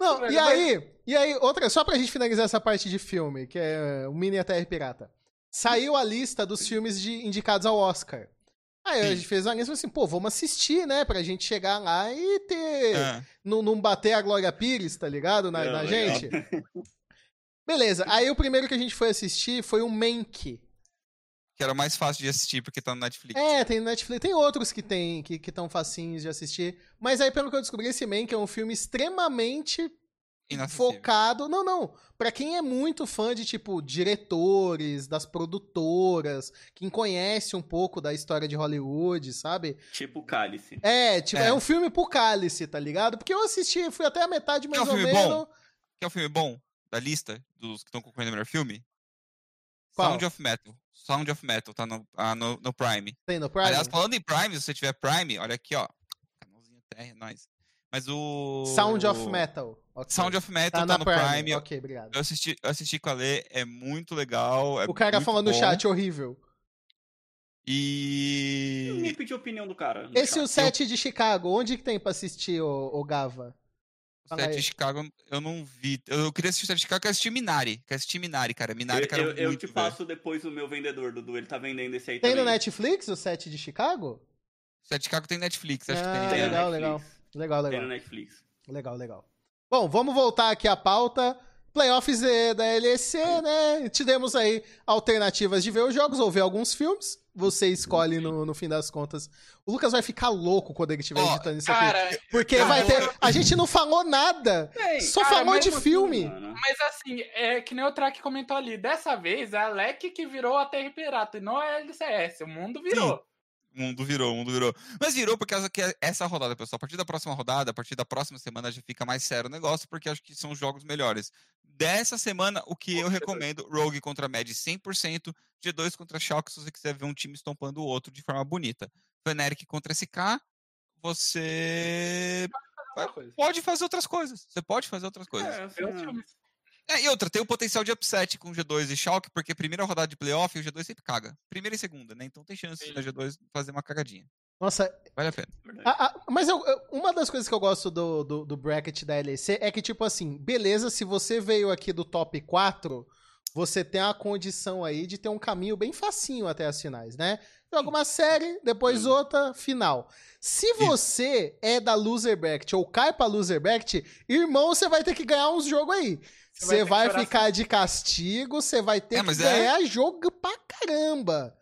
A: Não,
D: Mas-
A: e aí, e aí, outra, só pra gente finalizar essa parte de filme, que é o Mini Terra Pirata. Saiu a lista dos filmes de, indicados ao Oscar. Aí a gente fez uma lista e falou assim, pô, vamos assistir, né? Pra gente chegar lá e ter.
B: Ah,
A: Não, não bater a Glória Pires, tá ligado? Na,
C: Não,
A: na gente. Beleza, aí o primeiro que a gente foi assistir foi o Mank.
B: Que era mais fácil de assistir porque tá no Netflix.
A: É, tem no Netflix. Tem outros que tem, que estão facinhos de assistir. Mas aí, pelo que eu descobri, esse Mank é um filme extremamente focado. Não, não. Pra quem é muito fã de, tipo, diretores, das produtoras, quem conhece um pouco da história de Hollywood, sabe?
C: Tipo Cálice.
A: É, tipo, é,
B: É.
A: um filme pro cálice, tá ligado? Porque eu assisti, fui até a metade mais
B: É um
A: ou
B: filme
A: menos.
B: bom? Quer um filme bom da lista dos que estão concorrendo ao melhor filme?
A: Qual?
B: Sound of Metal. Sound of Metal, tá no, ah, no, no Prime.
A: Tem no Prime?
B: Aliás, falando em Prime, se você tiver Prime, olha aqui, ó. Canalzinho terra, é nóis. Mas o.
A: Sound of Metal. ok.
B: Sound of Metal
A: Tá
B: tá, no
A: Prime.
B: Prime.
A: Ok, obrigado.
B: Eu assisti, eu assisti com a Lê, é muito legal. é
A: O cara falando no chat, horrível.
C: Eu me
B: E.
C: pedi a opinião do cara.
A: Esse
C: chat.
A: o set de Chicago, onde que tem pra assistir, o, o Gava? Fala
B: set
A: aí.
B: de Chicago eu não vi. Eu queria assistir o set de Chicago, eu quero assistir Minari. Quero assistir Minari, cara. Minari,
C: Eu,
B: cara,
C: eu, eu
B: muito
C: te
B: ver.
C: passo depois o meu vendedor, Dudu. Ele tá vendendo esse aí
A: Tem
C: também.
A: no Netflix o set de Chicago?
B: O set de Chicago tem Netflix, acho
A: Ah,
B: que
C: Tem
B: tem. né?
A: legal,
C: Netflix.
A: Legal,
C: Tem
A: legal.
C: no Netflix.
A: Legal, legal. Bom, vamos voltar aqui à pauta. Playoffs da LEC, né? Tivemos aí alternativas de ver os jogos ou ver alguns filmes. Você escolhe no, no fim das contas. O Lucas vai ficar louco quando ele estiver
B: Ó,
A: editando isso aqui.
D: Cara,
A: Porque
B: eu
A: vai ter. A gente não falou nada. Só
D: cara,
A: falou de
D: assim,
A: filme.
C: mano.
D: mas assim, é que nem o Track comentou ali. Dessa vez é a LEC que virou a TR Pirata e não a LCS. O mundo virou.
B: O mundo virou, o mundo virou. Mas virou por causa que essa rodada, pessoal. A partir da próxima rodada, a partir da próxima semana já fica mais sério o negócio, porque acho que são os jogos melhores. Dessa semana, o que eu recomendo, Rogue contra Mad 100%, G2 contra Shock, se você quiser ver um time estompando o outro de forma bonita. Fnatic contra SK, você pode fazer outras coisas. Você pode fazer outras coisas.
C: É,
D: os
C: assim,
D: filmes.
B: É, e outra, tem o potencial de upset com G2 e Shock, porque primeira rodada de playoff, o G2 sempre caga. Primeira e segunda, né? Então tem chance
D: Sim.
B: da G2 fazer uma cagadinha.
A: Nossa,
B: Vale a pena.
C: verdade.
A: A- a- mas eu- eu- uma das coisas que eu gosto do, do, do bracket da LEC é que, tipo assim, beleza, se você veio aqui do top 4, você tem a condição aí de ter um caminho bem facinho até as finais, né? Joga uma série, depois
C: Sim.
A: outra, final. Se você é da loser bracket ou cai pra loser bracket, irmão, você vai ter que ganhar uns jogos aí.
D: Você vai
A: vai ficar de castigo, você vai ter
B: É,
A: que
B: é-
A: ganhar jogo pra caramba.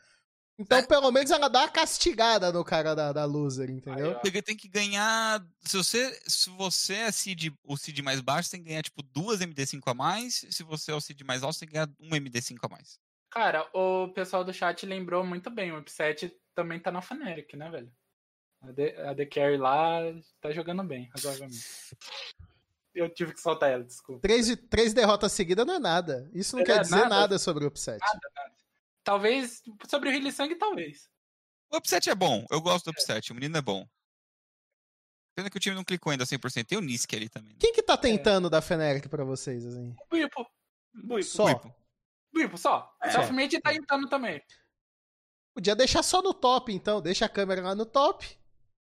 A: Então, pelo menos ela dá uma castigada no cara da, da loser, entendeu?
B: Porque tem que ganhar. Se você, se você é seed, o seed mais baixo, você tem que ganhar, tipo, duas MD5 a mais. Se você é o seed mais alto, você tem que ganhar um MD5 a mais.
D: Cara, o pessoal do chat lembrou muito bem. O upset também tá na Fnatic, né, velho? A The, a The Carry lá tá jogando bem, razoavelmente. Eu tive que soltar ela, desculpa.
A: Três, três derrotas seguidas não é nada. Isso não
D: É,
A: quer dizer
D: nada.
A: nada sobre o upset.
D: Talvez, sobre o Hilly Sang, talvez.
B: O upset é bom. Eu gosto do upset. O menino é bom. Pena que o time não clicou ainda 100%. Tem o Nisk ali também.
A: Quem que tá tentando dar Feneric pra vocês, assim?
D: O Bipo.
C: Buipo.
A: Só.
B: Buipo.
D: Bipo, só.
C: É.
D: Selfmade tá entrando também.
A: Podia deixar só no top, então. Deixa a câmera lá no top.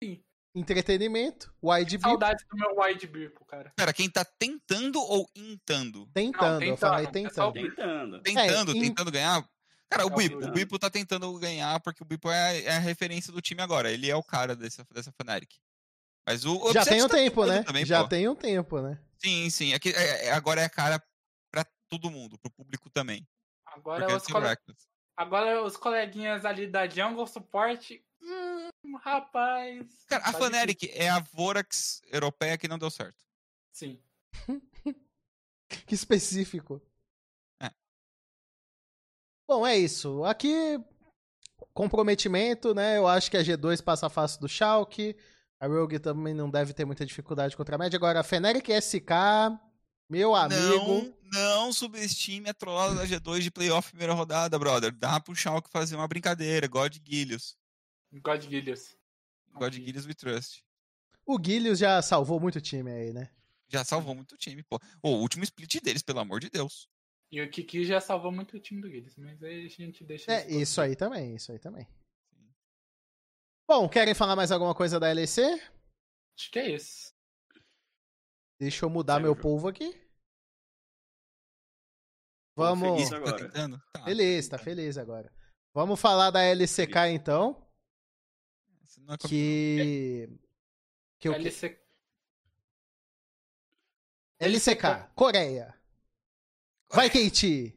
D: Sim.
A: Entretenimento. Wide view.
D: Saudades do meu wide Bipo, cara.
B: Pera, quem tá tentando ou intando?
A: Tentando,
D: Não,
A: eu falei
D: tentando, é só o
A: tentando.
C: Tentando.
B: Tentando,
A: em-
B: tentando ganhar. Cara, o
D: É o
B: Bipo, o. Bipo tá tentando ganhar porque o Bipo é, a- é a referência do time agora. Ele é o cara dessa, dessa Fnatic. Mas o, o
A: Já tem um
B: tá
A: tempo,
B: tentando
A: né?
B: também,
A: Já
B: pô.
A: tem um tempo, né?
B: Sim, sim. Aqui, é- é- agora é a cara pra todo mundo, pro público também.
D: Agora os, cole-. Agora os coleguinhas ali da Jungle Support. Hum, rapaz.
B: Cara, a
D: tá
B: Fnatic é a Vorax europeia que não deu certo.
D: Sim.
A: Que específico.
B: É.
A: Bom, é isso. Aqui, comprometimento, né? Eu acho que a G2 passa fácil do Schalke. A Rogue também não deve ter muita dificuldade contra a média. Agora, a Feneric SK, meu amigo.
B: Não, não subestime a trollada da G2 de playoff primeira rodada, brother. Dá pro Schalke fazer uma brincadeira. God Gillius.
D: God Gillius.
B: God
D: Ok.
B: Gillius we trust.
A: O Guilhos já salvou muito time aí, né?
B: Já salvou muito o time, pô. Ô, o último split deles, pelo amor de Deus.
D: E o Kiki já salvou muito o time do Gillius, mas aí a gente deixa
A: É, isso aí também, isso aí também. Bom, querem falar mais alguma coisa da LEC?
D: Acho que é isso.
A: Deixa eu mudar meu povo aqui. Vamos.
C: feliz
B: Tá
C: agora.
B: tentando? Tá.
A: Feliz, tá feliz agora. Vamos falar da LCK então,
B: É
A: que que o que...
D: LC...
A: LCK, Coreia. Vai KT,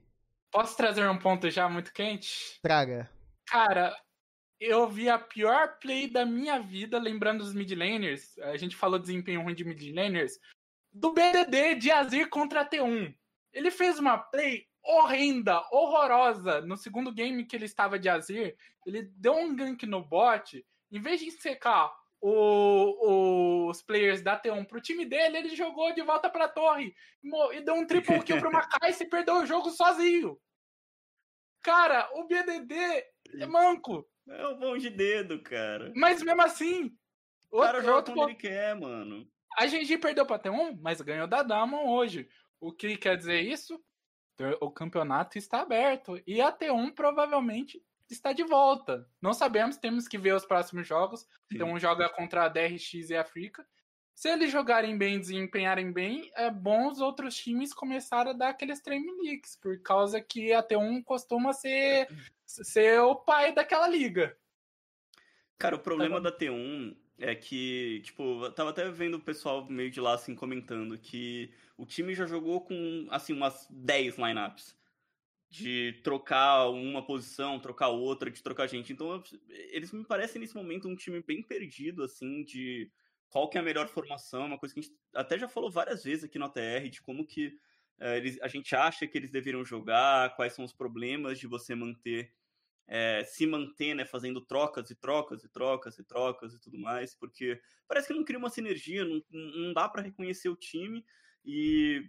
D: Posso trazer um ponto já muito quente?
A: traga.
D: Cara, eu vi a pior play da minha vida, lembrando dos mid laners. A gente falou desempenho ruim de mid laners. Do BDD de Azir contra a T1. Ele fez uma play horrenda, horrorosa. No segundo game que ele estava de Azir, ele deu um gank no bot. Em vez de secar o- os players da T1 pro time dele, ele jogou de volta pra torre e deu um triple kill pro Macais e perdeu o jogo sozinho. Cara, o BDD é manco.
C: É o bom de dedo, cara.
D: Mas mesmo assim,
C: O cara
D: outro,
C: joga
D: outro
C: quando ele quer, mano.
D: a GG perdeu pra T1, mas ganhou da Damon hoje. O que quer dizer isso? O campeonato está aberto e a T1 provavelmente está de volta. Não sabemos, temos que ver os próximos jogos.
C: Sim.
D: T1 joga contra a DRX e a África. Se eles jogarem bem, desempenharem bem, é bom os outros times começarem a dar aqueles treme leaks, por causa que a T1 costuma ser, ser o pai daquela liga.
C: Cara, o problema
D: bom.
C: da T1 é que, tipo, eu tava até vendo o pessoal meio de lá, assim, comentando que o time já jogou com, assim, umas 10 lineups. De trocar uma posição, trocar outra, de trocar gente. Então, eles me parecem, nesse momento, um time bem perdido, assim, de qual que é a melhor formação. Uma coisa que a gente até já falou várias vezes aqui no ATR, de como que eh, eles, a gente acha que eles deveriam jogar, quais são os problemas de você manter é, se manter, né, fazendo trocas e trocas e trocas e trocas e tudo mais, porque parece que não cria uma sinergia, não, não dá para reconhecer o time e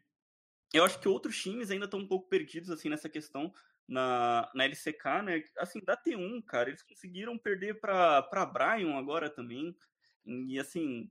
C: eu acho que outros times ainda estão um pouco perdidos assim nessa questão na, na LCK, né? Assim, da T1, cara, eles conseguiram perder para Brian agora também. E assim,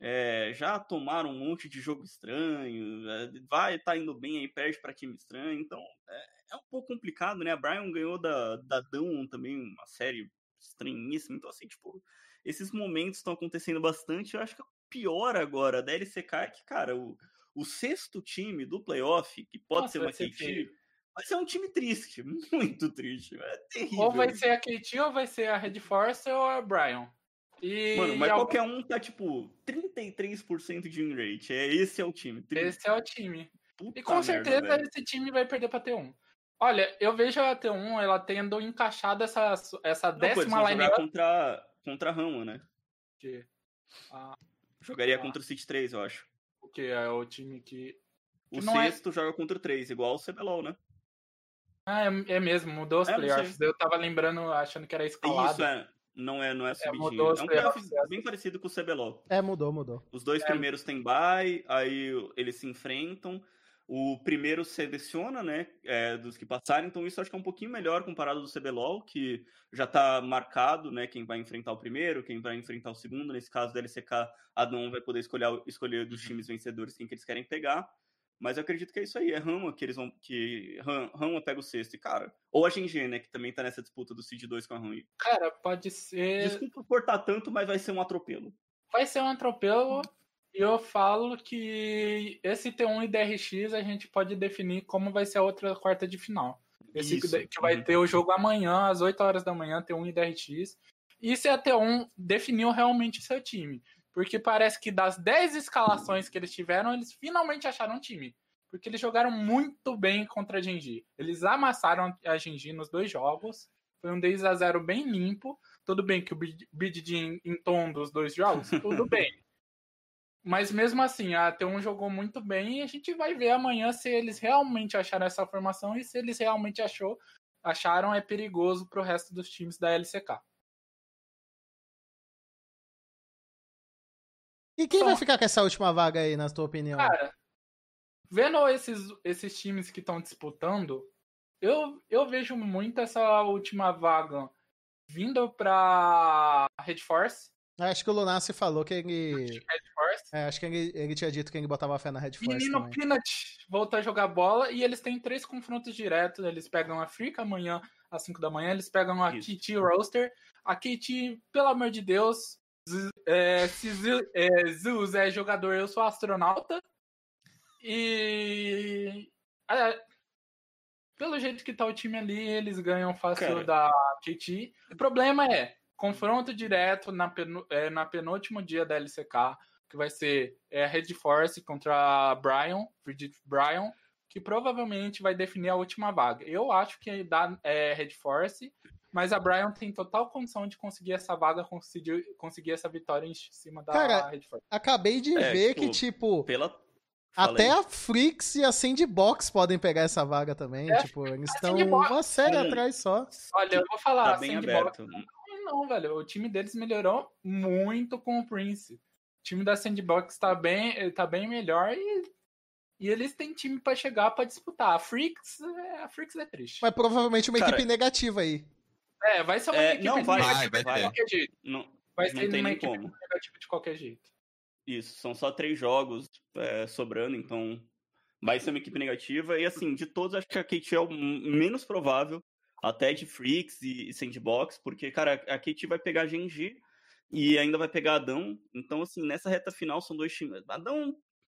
C: é, já tomaram um monte de jogo estranho, é, vai tá indo bem aí, perde para time estranho, então é, é um pouco complicado, né? A Brian ganhou da, da Dawn também, uma série estranhíssima, então assim, tipo, esses momentos estão acontecendo bastante, eu acho que o pior agora da LCK é que, cara, o, o sexto time do playoff, que pode
D: Nossa,
C: ser uma KT, vai ser um time triste, muito triste, é terrível.
D: Ou vai ser a KT, ou vai ser a Red Force ou a Brian. E
C: Mano, mas
D: algum-
C: qualquer um tá tipo 33% de win rate. É, esse é o time. Tri-
D: esse é o time.
C: Puta
D: E com
C: merda,
D: certeza
C: velho.
D: esse time vai perder pra T1. Olha, eu vejo a T1 ela tendo encaixado essa, essa
C: Não,
D: décima line
C: jogar contra, contra a Rama, né?
D: up. Ah,
C: Jogaria
D: Ah.
C: contra o City 3, eu acho.
D: Que é o time que.
C: O
D: Que não é-
C: sexto joga contra o 3, igual o CBLOL, né?
D: Ah, é, é mesmo, mudou os
C: É,
D: playoffs. Eu tava lembrando, achando que era escalado.
C: Isso, é. Não é, não é subidinho.
D: mudou os
C: É um playoff
D: playoffs,
C: bem parecido com o CBLOL.
A: É, mudou, mudou.
C: Os dois
D: É.
C: primeiros têm bye, aí eles se enfrentam. O primeiro seleciona, né, é, dos que passaram, então isso acho que é um pouquinho melhor comparado do CBLOL, que já tá marcado, né, quem vai enfrentar o primeiro, quem vai enfrentar o segundo. Nesse caso da LCK, a Dom vai poder escolher, escolher dos times vencedores quem que eles querem pegar. Mas eu acredito que é isso aí, é Rama que eles vão. que Ram- Rama pega o sexto. E, cara, ou a GNG, né, que também tá nessa disputa do Seed 2 com a Rama.
D: Cara, pode ser.
C: Desculpa cortar tanto, mas vai ser um atropelo.
D: Vai ser um atropelo. Eu falo que esse T1 e DRX a gente pode definir como vai ser a outra quarta de final. Esse
C: Isso,
D: que que vai
C: uhum.
D: ter o jogo amanhã, às 8 horas da manhã, T1 e DRX. E se a T1 definiu realmente seu time. Porque parece que das 10 escalações que eles tiveram, eles finalmente acharam um time. Porque eles jogaram muito bem contra a Genji. Eles amassaram a Genji nos dois jogos. Foi um 10 a 0 bem limpo. Tudo bem que o em, em tom dos dois jogos, tudo bem. Mas mesmo assim, a T1 jogou muito bem e a gente vai ver amanhã se eles realmente acharam essa formação e se eles realmente achou, acharam é perigoso pro resto dos times da LCK.
A: E quem
D: Só-
A: vai ficar com essa última vaga aí, na tua opinião?
D: Cara, vendo esses, esses times que estão disputando, eu, eu vejo muito essa última vaga vindo pra Red Force.
A: Acho que o Lunassi falou que ele.
D: Red Force.
A: é, acho que ele, ele tinha dito que ele botava fé na Red Force
D: Menino
A: também.
D: Peanut voltou a jogar bola e eles têm três confrontos diretos. Eles pegam a Frica amanhã às 5 da manhã, eles pegam a
C: Isso.
D: KT Roaster. A KT, pelo amor de Deus, é, se Zu- é, Zeus é jogador, eu sou astronauta. E. é, pelo jeito que tá o time ali, eles ganham fácil
C: Cara.
D: da KT. O problema é confronto direto na, é, na penúltimo dia da LCK que vai ser é, Red Force contra Brian, Bridget Brian, que provavelmente vai definir a última vaga. Eu acho que dá é, Red Force, mas a Brian tem total condição de conseguir essa vaga, conseguir, conseguir essa vitória em cima da
A: Cara,
D: Red Force.
A: Acabei de
C: É,
A: ver
C: tipo,
A: que, tipo,
C: Pela. Fala
A: até a Freaks e a Sandbox podem pegar essa vaga também.
D: É,
A: tipo, eles estão uma série atrás só.
D: Olha, eu vou falar,
C: Tá bem
D: Sandbox
C: aberto.
D: Não, velho. O time deles melhorou muito com o Prince. O time da Sandbox tá bem, tá bem melhor e, e eles têm time pra chegar pra disputar. A Freaks, é- a Freaks é triste.
A: Mas provavelmente uma
C: Cara,
A: equipe negativa aí.
D: É, vai ser uma
C: É,
D: equipe
C: não, vai,
D: negativa
B: vai
D: de
B: ter.
D: qualquer jeito.
C: Não,
D: Vai
C: Não
D: ser
C: tem
D: uma
C: nem
D: equipe
C: como.
D: negativa de qualquer jeito.
C: Isso, são só três jogos é, sobrando, então vai ser uma equipe negativa. E assim, de todos, acho que a KT é o menos provável, até de Freaks e, e Sandbox, porque, cara, a KT vai pegar Genji e ainda vai pegar Adão. Então, assim, nessa reta final são dois times. Adão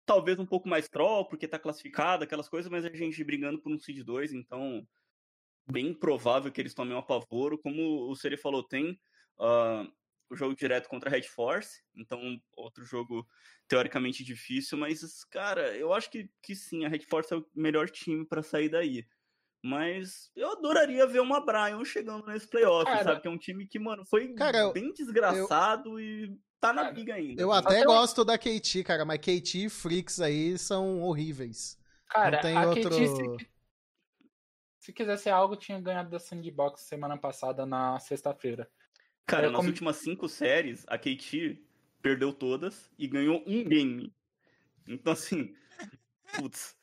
C: talvez um pouco mais troll, porque tá classificado, aquelas coisas, mas a Genji brigando por um Seed 2, então bem provável que eles tomem um apavoro. Como o Seri falou, tem. ah, o jogo direto contra a Red Force, então outro jogo teoricamente difícil, mas, cara, eu acho que, que sim, a Red Force é o melhor time pra sair daí. Mas eu adoraria ver uma Brian chegando nesse playoff,
D: Cara,
C: sabe? Que é um time que, mano, foi
A: Cara, eu-
C: bem desgraçado e tá na
D: Cara,
C: briga ainda.
A: Eu até gosto da KT, cara, mas KT e Freaks aí são horríveis.
D: Cara,
A: Não tem
D: a
A: outro-
D: KT, se, se quisesse algo, tinha ganhado da Sandbox semana passada na sexta-feira.
C: Cara,
D: eu
C: nas
D: como-
C: últimas cinco séries, a KT perdeu todas e ganhou um game. Então, assim, putz.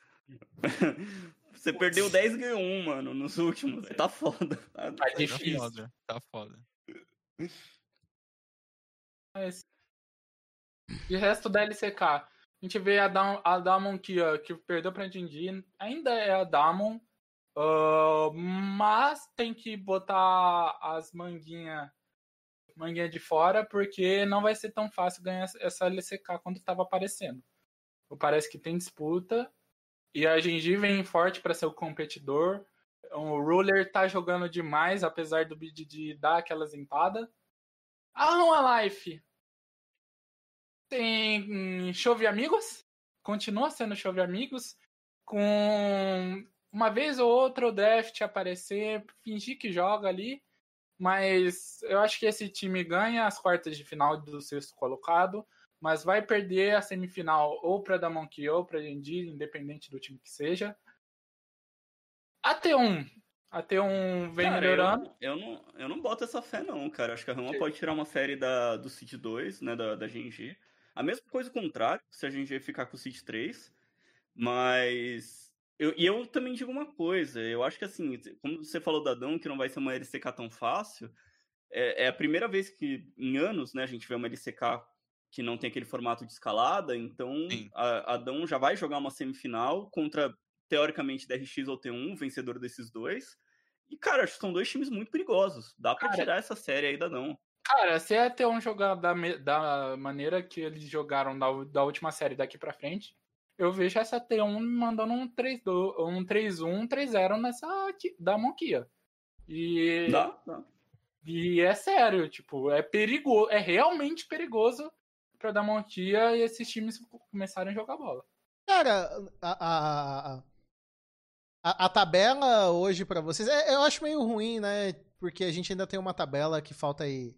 C: Você perdeu 10 e ganhou um, mano, nos últimos. Tá foda. Tá-
D: Tá
B: Tá
D: difícil.
B: foda, tá foda.
D: Mas... De resto da LCK, a gente vê a, Dam a Damon que, ó, que perdeu pra Dindi, ainda é a Damon, ah, mas tem que botar as manguinhas manguinha de fora, porque não vai ser tão fácil ganhar essa LCK quando estava aparecendo. Parece que tem disputa, e a Genji vem forte para ser o competidor. O Ruler tá jogando demais, apesar do bid de dar aquelas empadas. A Roma Life tem Chove Amigos, continua sendo Chove Amigos, com uma vez ou outra o draft aparecer, fingir que joga ali, mas eu acho que esse time ganha as quartas de final do sexto colocado, mas vai perder a semifinal ou para da Monkey ou para Genji, independente do time que seja. A T1, a T1 vem
C: Cara,
D: melhorando.
C: Eu, eu, não, eu não boto essa fé, não, cara. Acho que a Rama pode tirar uma série da, do Seed 2, né, da, da GNG. A mesma coisa o contrário, se a GNG ficar com o Seed 3. Mas. Eu, e eu também digo uma coisa, eu acho que assim, como você falou da Dão, que não vai ser uma LCK tão fácil, é, é a primeira vez que, em anos, né, a gente vê uma LCK que não tem aquele formato de escalada, então a, a Dão já vai jogar uma semifinal contra, teoricamente, DRX ou T1, vencedor desses dois. E, cara, acho que são dois times muito perigosos. Dá pra
D: Cara,
C: tirar essa série aí da Dão.
D: Cara, se a T1 jogar da, da maneira que eles jogaram da, da última série daqui pra frente, eu vejo essa T1 mandando um 3-2, um 3-1, um 3-0 nessa da Monquia. E,
C: Dá? Dá.
D: e é sério, tipo, é perigoso, é realmente perigoso pra dar Monquia e esses times começarem a jogar bola.
A: Cara, a, a, a, a- tabela hoje pra vocês, é- eu acho meio ruim, né? Porque a gente ainda tem uma tabela que falta aí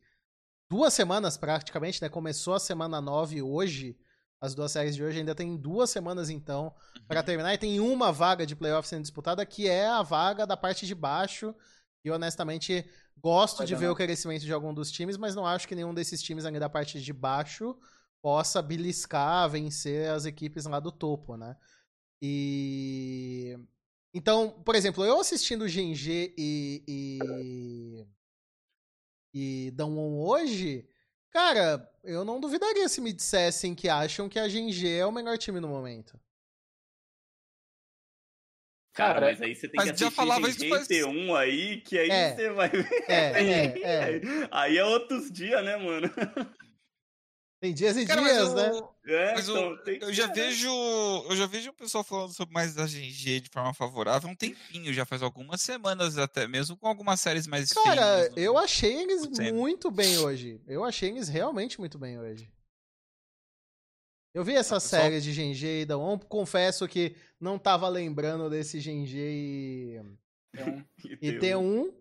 A: duas semanas praticamente, né? Começou a semana 9 hoje, as duas séries de hoje, ainda tem duas semanas então pra terminar. E tem uma vaga de playoff sendo disputada, que é a vaga da parte de baixo. E honestamente, gosto
D: Vai
A: de ver
D: não.
A: o crescimento de algum dos times, mas não acho que nenhum desses times ali da parte de baixo possa beliscar, vencer as equipes lá do topo, né? E. Então, por exemplo, eu assistindo GNG e. e. e Damwon hoje, cara, eu não duvidaria se me dissessem que acham que a GNG é o melhor time no momento.
C: Cara, mas aí você tem
B: mas
C: que
B: já
C: assistir
B: falava isso faz-
C: T1 aí, que aí
A: É.
C: você vai ver.
A: É, é, é.
C: Aí é outros dias, né, mano?
A: Tem dias e
B: Cara, mas
A: dias,
B: eu,
A: né?
C: É,
B: mas
C: então,
B: eu, eu já
C: né?
B: vejo. Eu já vejo o pessoal falando sobre mais da GG de forma favorável há um tempinho, já faz algumas semanas até, mesmo com algumas séries mais
A: Cara,
B: no-
A: eu achei eles muito bem hoje. Eu achei eles realmente muito bem hoje. Eu vi essa
B: Ah, pessoal-
A: série de Genji e Daon, confesso que não tava lembrando desse Genji e,
D: Então,
A: e
C: T1.
A: T1.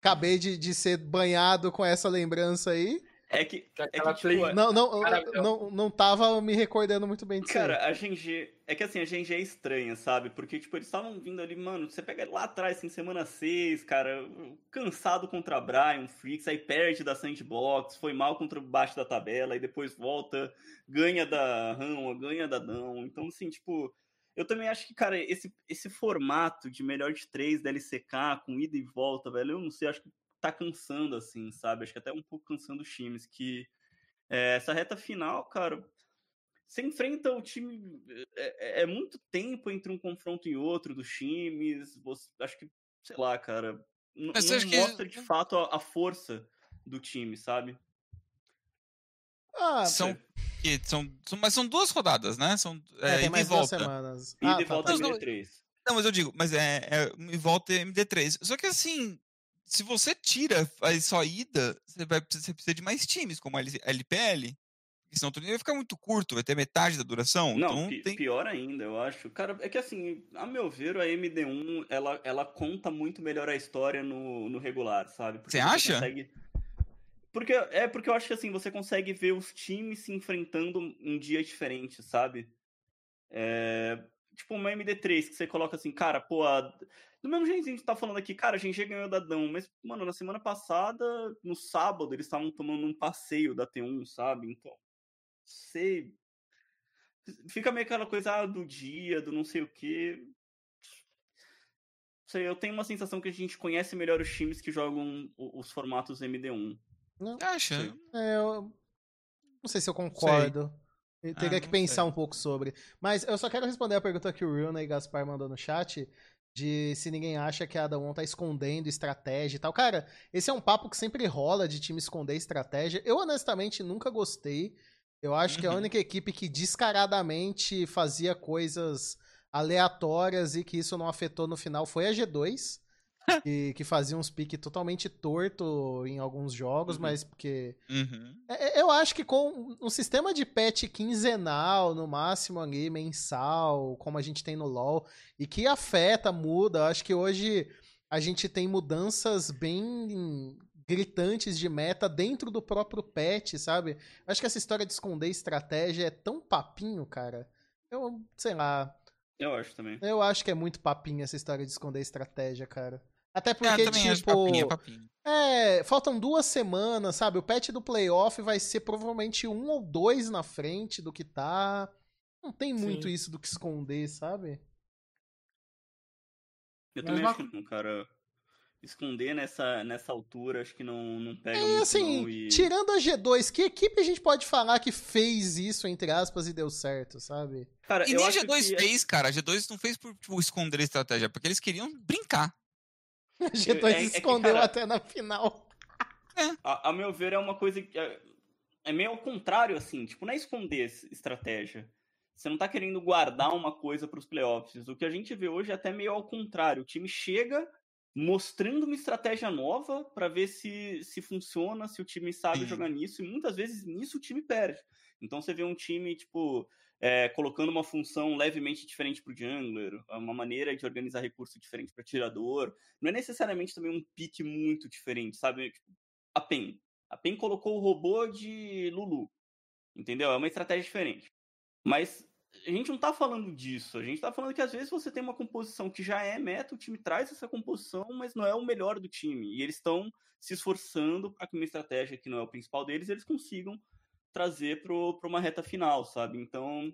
A: Acabei de, de ser banhado com essa lembrança aí.
C: É que, é que tipo,
D: play-
A: Não, não, não, não tava me recordando muito bem disso. aí.
C: Cara, a GG. É que assim, a GG é estranha, sabe? Porque, tipo, eles estavam vindo ali, mano. Você pega lá atrás, assim, semana 6, cara, cansado contra a Brian, Freaks, aí perde da Sandbox, foi mal contra o baixo da tabela, e depois volta, ganha da Rama, ganha da Dão. Então, assim, tipo. Eu também acho que, cara, esse, esse formato de melhor de três da LCK, com ida e volta, velho, eu não sei, acho que tá cansando, assim, sabe? Acho que até um pouco cansando os times, que é, essa reta final, cara, você enfrenta o time. É, é- é muito tempo entre um confronto e outro dos times. Você, acho que, sei lá, cara. n-
B: Mas você
C: não
B: acha que-
C: mostra de fato a, a força do time, sabe?
A: Ah,
B: São, que, são, são- mas são duas rodadas, né? São
A: é,
B: é,
A: tem
B: e
A: mais duas
B: volta.
A: semanas.
C: E
A: Ah,
C: de
A: tá,
C: volta
A: tá.
B: Mas não-
C: MD3.
B: Não, mas eu digo, mas é, é e volta é MD3. Só que assim, se você tira só ida, você vai você precisa de mais times, como a LPL. Senão o torneio vai ficar muito curto, vai ter metade da duração.
C: Não,
B: então
C: pi-
B: tem.
C: pior ainda, eu acho. Cara, é que assim, a meu ver, a MD1, ela, ela conta muito melhor a história no, no regular, sabe? Porque
B: Você acha?
C: consegue- Porque, é porque eu acho que assim, você consegue ver os times se enfrentando em dias diferentes, sabe? É, Tipo uma MD3 que você coloca assim, cara, pô, a... do mesmo jeito que a gente tá falando aqui, cara, a gente ganhou da Dão, mas, mano, na semana passada, no sábado, eles estavam tomando um passeio da T1, sabe? Então, sei, fica meio aquela coisa ah, do dia, do não sei o quê. Sei, eu tenho uma sensação que a gente conhece melhor os times que jogam os formatos MD1.
A: Não,
B: Você acha?
C: Sim.
A: é, eu não sei se eu concordo. Eu teria
B: Ah,
A: que pensar
B: sei.
A: um pouco sobre. Mas eu só quero responder a pergunta que o Runa e Gaspar mandou no chat. De se ninguém acha que a Adamon tá escondendo estratégia e tal. Cara, esse é um papo que sempre rola de time esconder estratégia. Eu, honestamente, nunca gostei. Eu acho que a
B: Uhum.
A: única equipe que descaradamente fazia coisas aleatórias e que isso não afetou no final foi a G2. Que, que fazia uns piques totalmente torto em alguns jogos,
C: Uhum.
A: mas porque.
B: Uhum.
A: É, é, Eu acho que com um sistema de patch quinzenal, no máximo ali, mensal, como a gente tem no LoL, e que afeta, muda, eu acho que hoje a gente tem mudanças bem gritantes de meta dentro do próprio patch, sabe? Acho que essa história de esconder estratégia é tão papinho, cara. Eu, sei lá,
C: Eu acho também.
A: eu acho que é muito papinho essa história de esconder estratégia, cara. Até
B: É,
A: porque,
B: eu acho
A: tipo.
B: papinho, é papinho.
A: É, faltam duas semanas, sabe? O patch do playoff vai ser provavelmente um ou dois na frente do que tá. Não tem muito
D: Sim.
A: isso do que esconder, sabe?
C: Eu
D: Mas
C: também
D: uma-
C: acho que não, cara. Esconder nessa, nessa altura, acho que não, não pega
A: É
C: muito
A: assim,
C: não, e...
A: tirando a G2, que equipe a gente pode falar que fez isso, entre aspas, e deu certo, sabe?
C: Cara,
B: E
C: eu
B: nem a
C: acho
B: G2
C: que...
B: fez, cara. A G2 não fez por tipo, esconder a estratégia, porque eles queriam brincar.
A: A G2
C: é que,
A: escondeu
C: cara,
A: até na final.
C: A, a meu ver, é uma coisa que é, é meio ao contrário, assim. Tipo, não é esconder estratégia. Você não tá querendo guardar uma coisa pros playoffs. O que a gente vê hoje é até meio ao contrário. O time chega mostrando uma estratégia nova pra ver se, se funciona, se o time sabe
B: Sim.
C: jogar nisso. E muitas vezes nisso o time perde. Então você vê um time, tipo, é, colocando uma função levemente diferente pro jungler, uma maneira de organizar recurso diferente para tirador. Não é necessariamente também um pique muito diferente, sabe? Tipo, a PEN. A PEN colocou o robô de Lulu. Entendeu? É uma estratégia diferente. Mas a gente não tá falando disso. A gente tá falando que às vezes você tem uma composição que já é meta, o time traz essa composição, mas não é o melhor do time. E eles estão se esforçando para que uma estratégia que não é o principal deles, eles consigam trazer para uma reta final, sabe? Então,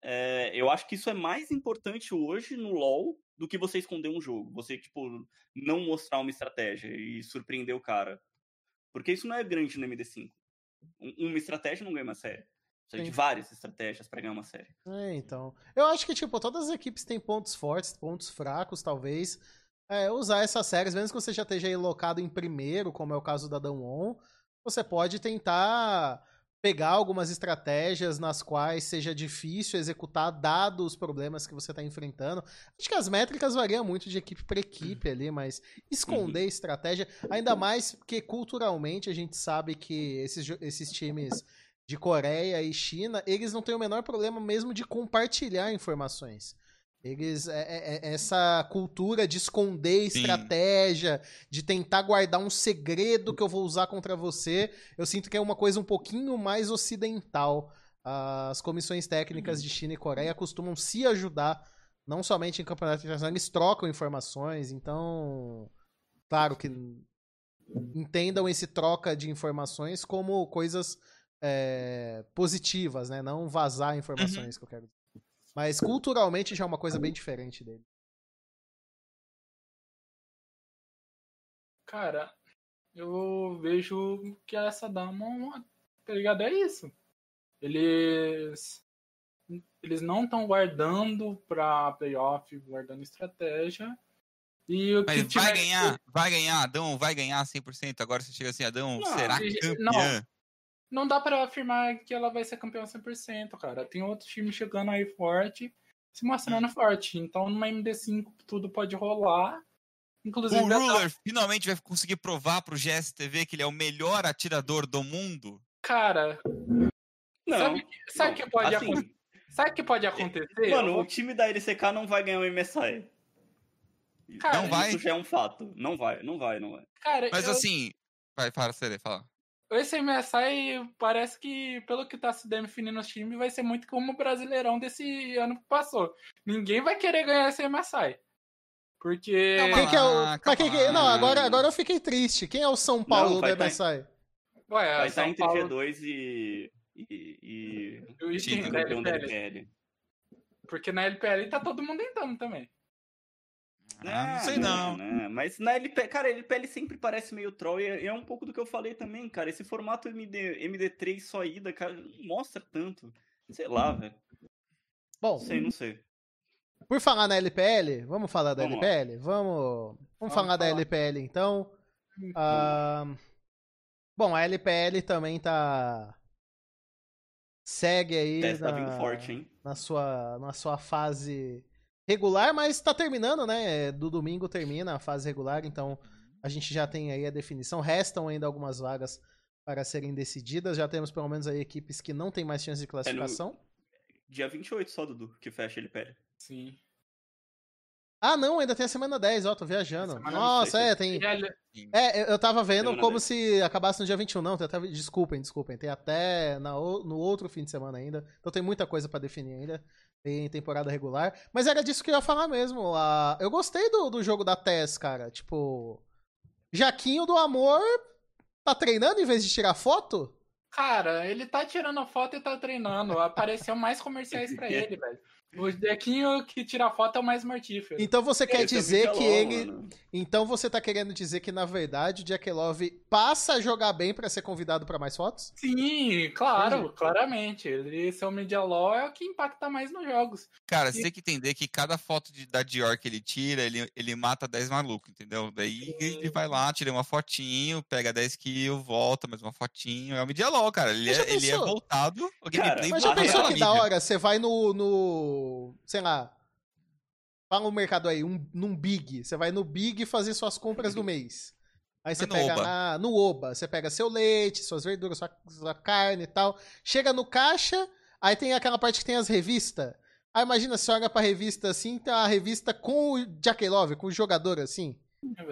C: é, eu acho que isso é mais importante hoje no LoL do que você esconder um jogo. Você, tipo, não mostrar uma estratégia e surpreender o cara. Porque isso não é grande no MD5. Um- Uma estratégia não ganha uma série. Precisa de várias estratégias para ganhar uma série.
A: É, então. Eu acho que, tipo, todas as equipes têm pontos fortes, pontos fracos, talvez. É, usar essas séries, mesmo que você já esteja aí locado em primeiro, como é o caso da Damwon, você pode tentar pegar algumas estratégias nas quais seja difícil executar, dado os problemas que você está enfrentando. Acho que as métricas variam muito de equipe para equipe ali, mas esconder estratégia, ainda mais porque culturalmente a gente sabe que esses, esses times de Coreia e China, eles não têm o menor problema mesmo de compartilhar informações. Eles, é, é- é- essa cultura de esconder
B: Sim.
A: estratégia, de tentar guardar um segredo que eu vou usar contra você, eu sinto que é uma coisa um pouquinho mais ocidental. As comissões técnicas de China e Coreia costumam se ajudar, não somente em campeonato internacional, eles trocam informações, então, claro que entendam esse troca de informações como coisas é, positivas, né? Não vazar informações que eu quero dizer. Mas culturalmente já é uma coisa bem diferente dele.
D: Cara, eu vejo que essa dama, tá ligado? É isso. Eles. Eles não estão guardando pra playoff, guardando estratégia. E o que
B: Mas
D: tiver
B: vai
D: que-
B: ganhar, vai ganhar, Adão vai ganhar 100%. Agora você chega assim, Adão,
C: Não,
B: será
D: e-
B: campeã?
D: Não dá pra afirmar que ela vai ser campeã 100%, cara. Tem outro time chegando aí forte, se mostrando forte. Então, numa MD5 tudo pode rolar. Inclusive,
B: O Ruler finalmente vai conseguir provar pro GSTV que ele é o melhor atirador do mundo?
D: cara,
C: Não.
D: sabe, sabe o
C: não,
D: que pode
C: assim,
D: acontecer? Sabe o que pode acontecer?
C: Mano, o time da LCK não vai ganhar o MSI.
D: Cara,
B: Não vai?
C: Isso já é um fato. Não vai, não vai, não vai.
D: Cara,
B: Mas
D: eu-
B: assim, vai, fala, Sere, fala.
D: Esse MSI parece que, pelo que tá se definindo os times, vai ser muito como o Brasileirão desse ano que passou. Ninguém vai querer ganhar esse MSI. Porque.
B: Não,
A: Quem que é o.
B: Ah,
A: quem que... Não, agora, agora eu fiquei triste. Quem é o São Paulo
C: Não,
A: do
C: tá-
A: MSI?
D: Ué,
C: Vai
D: É, São
C: estar entre
D: Paulo-
C: G2 e. e. e.
D: e o
B: Sim,
D: time da
C: campeão da.
D: LPL. Porque na LPL tá todo mundo entrando também.
B: Ah, não sei não.
C: né? Mas na LPL, cara, a LPL sempre parece meio troll e é, é um pouco do que eu falei também, cara. Esse formato MD, MD3 só ida, cara, não mostra tanto. Sei lá, velho.
A: Bom,
C: Não sei, não sei.
A: por falar na LPL, vamos falar da
C: Vamos lá.
A: LPL? Vamos, vamos,
D: Vamos
A: falar da
D: falar.
A: LPL então. Ah, bom, a LPL também tá. Segue aí
C: tá
A: na,
C: vindo forte, hein?
A: na, sua, na sua fase regular, mas tá terminando, né? Do domingo termina a fase regular, então a gente já tem aí a definição. Restam ainda algumas vagas para serem decididas. Já temos pelo menos aí equipes que não tem mais chance de classificação.
C: Dia 28 só, Dudu, que fecha ele pede.
D: Sim.
A: Ah, não, ainda tem a semana 10, ó, tô viajando.
D: Semana
A: Nossa,
C: 10,
A: é, tem. É, eu- tava vendo
C: Semana
A: como
C: 10.
A: se acabasse no dia 21, não. tem até- Desculpem, desculpem. Tem até na o- no outro fim de semana ainda. Então tem muita coisa pra definir ainda. Tem temporada regular. Mas era disso que eu ia falar mesmo. a- Eu gostei do, do jogo da TES, cara. Tipo. Jaquinho do Amor tá treinando em vez de tirar foto?
D: Cara, ele tá tirando foto e tá treinando. Apareceu mais comerciais pra ele, velho. O Dequinho que tira foto é o mais mortífero.
A: Então você quer
C: Esse é
A: dizer que ele.
C: mano.
A: Então você tá querendo dizer que, na verdade, o Jack Love passa a jogar bem pra ser convidado pra mais fotos?
D: Sim, claro,
A: Entendi.
D: claramente. Ele ser o Media Law é o que impacta mais nos jogos.
B: Cara,
D: E-
B: você tem que entender que cada foto de- da Dior que ele tira, ele, ele mata 10 malucos, entendeu? Daí ele vai lá, tira uma fotinho, pega 10 kills, volta, mais uma fotinho. É o Media Law, cara. Ele, é, ele é voltado.
C: Cara,
A: Mas já pensou que da hora? Você vai no, no. Sei lá. Fala um mercado aí, um, num Big. Você vai no Big fazer suas compras do mês. Aí você
B: no
A: pega
B: Oba.
A: na, no Oba. Você pega seu leite, suas verduras, sua, sua carne e tal. Chega no caixa, aí tem aquela parte que tem as revistas. Aí imagina, você olha pra revista assim, tem a revista com o Jack Love, com o jogador assim.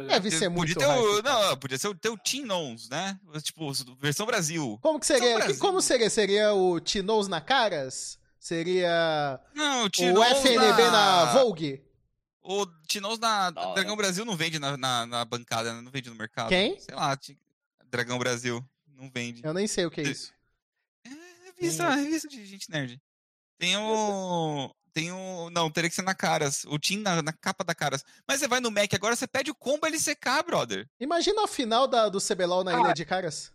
A: Deve ser muito
B: podia ter o. Não, podia ser o teu Team Nons, né? Tipo, versão Brasil.
A: Como que seria?
B: Brasil.
A: que- como seria? Seria o Tinoz na Caras? Seria
B: Não, o
A: FNB na Vogue?
B: O Tinoz na. Dragão Brasil não vende na, na, na bancada, né? não vende no mercado.
A: Quem?
B: Sei lá, Dragão Brasil. Não vende.
A: Eu nem sei o que é isso.
B: É revista, revista de gente nerd. Tem o. Tem o. Não, teria que ser na Caras. O Team na, na capa da Caras. Mas você vai no Mac agora, você pede o combo LCK, brother.
A: Imagina a final da, do CBLOL na
D: Ah.
A: Ilha de Caras.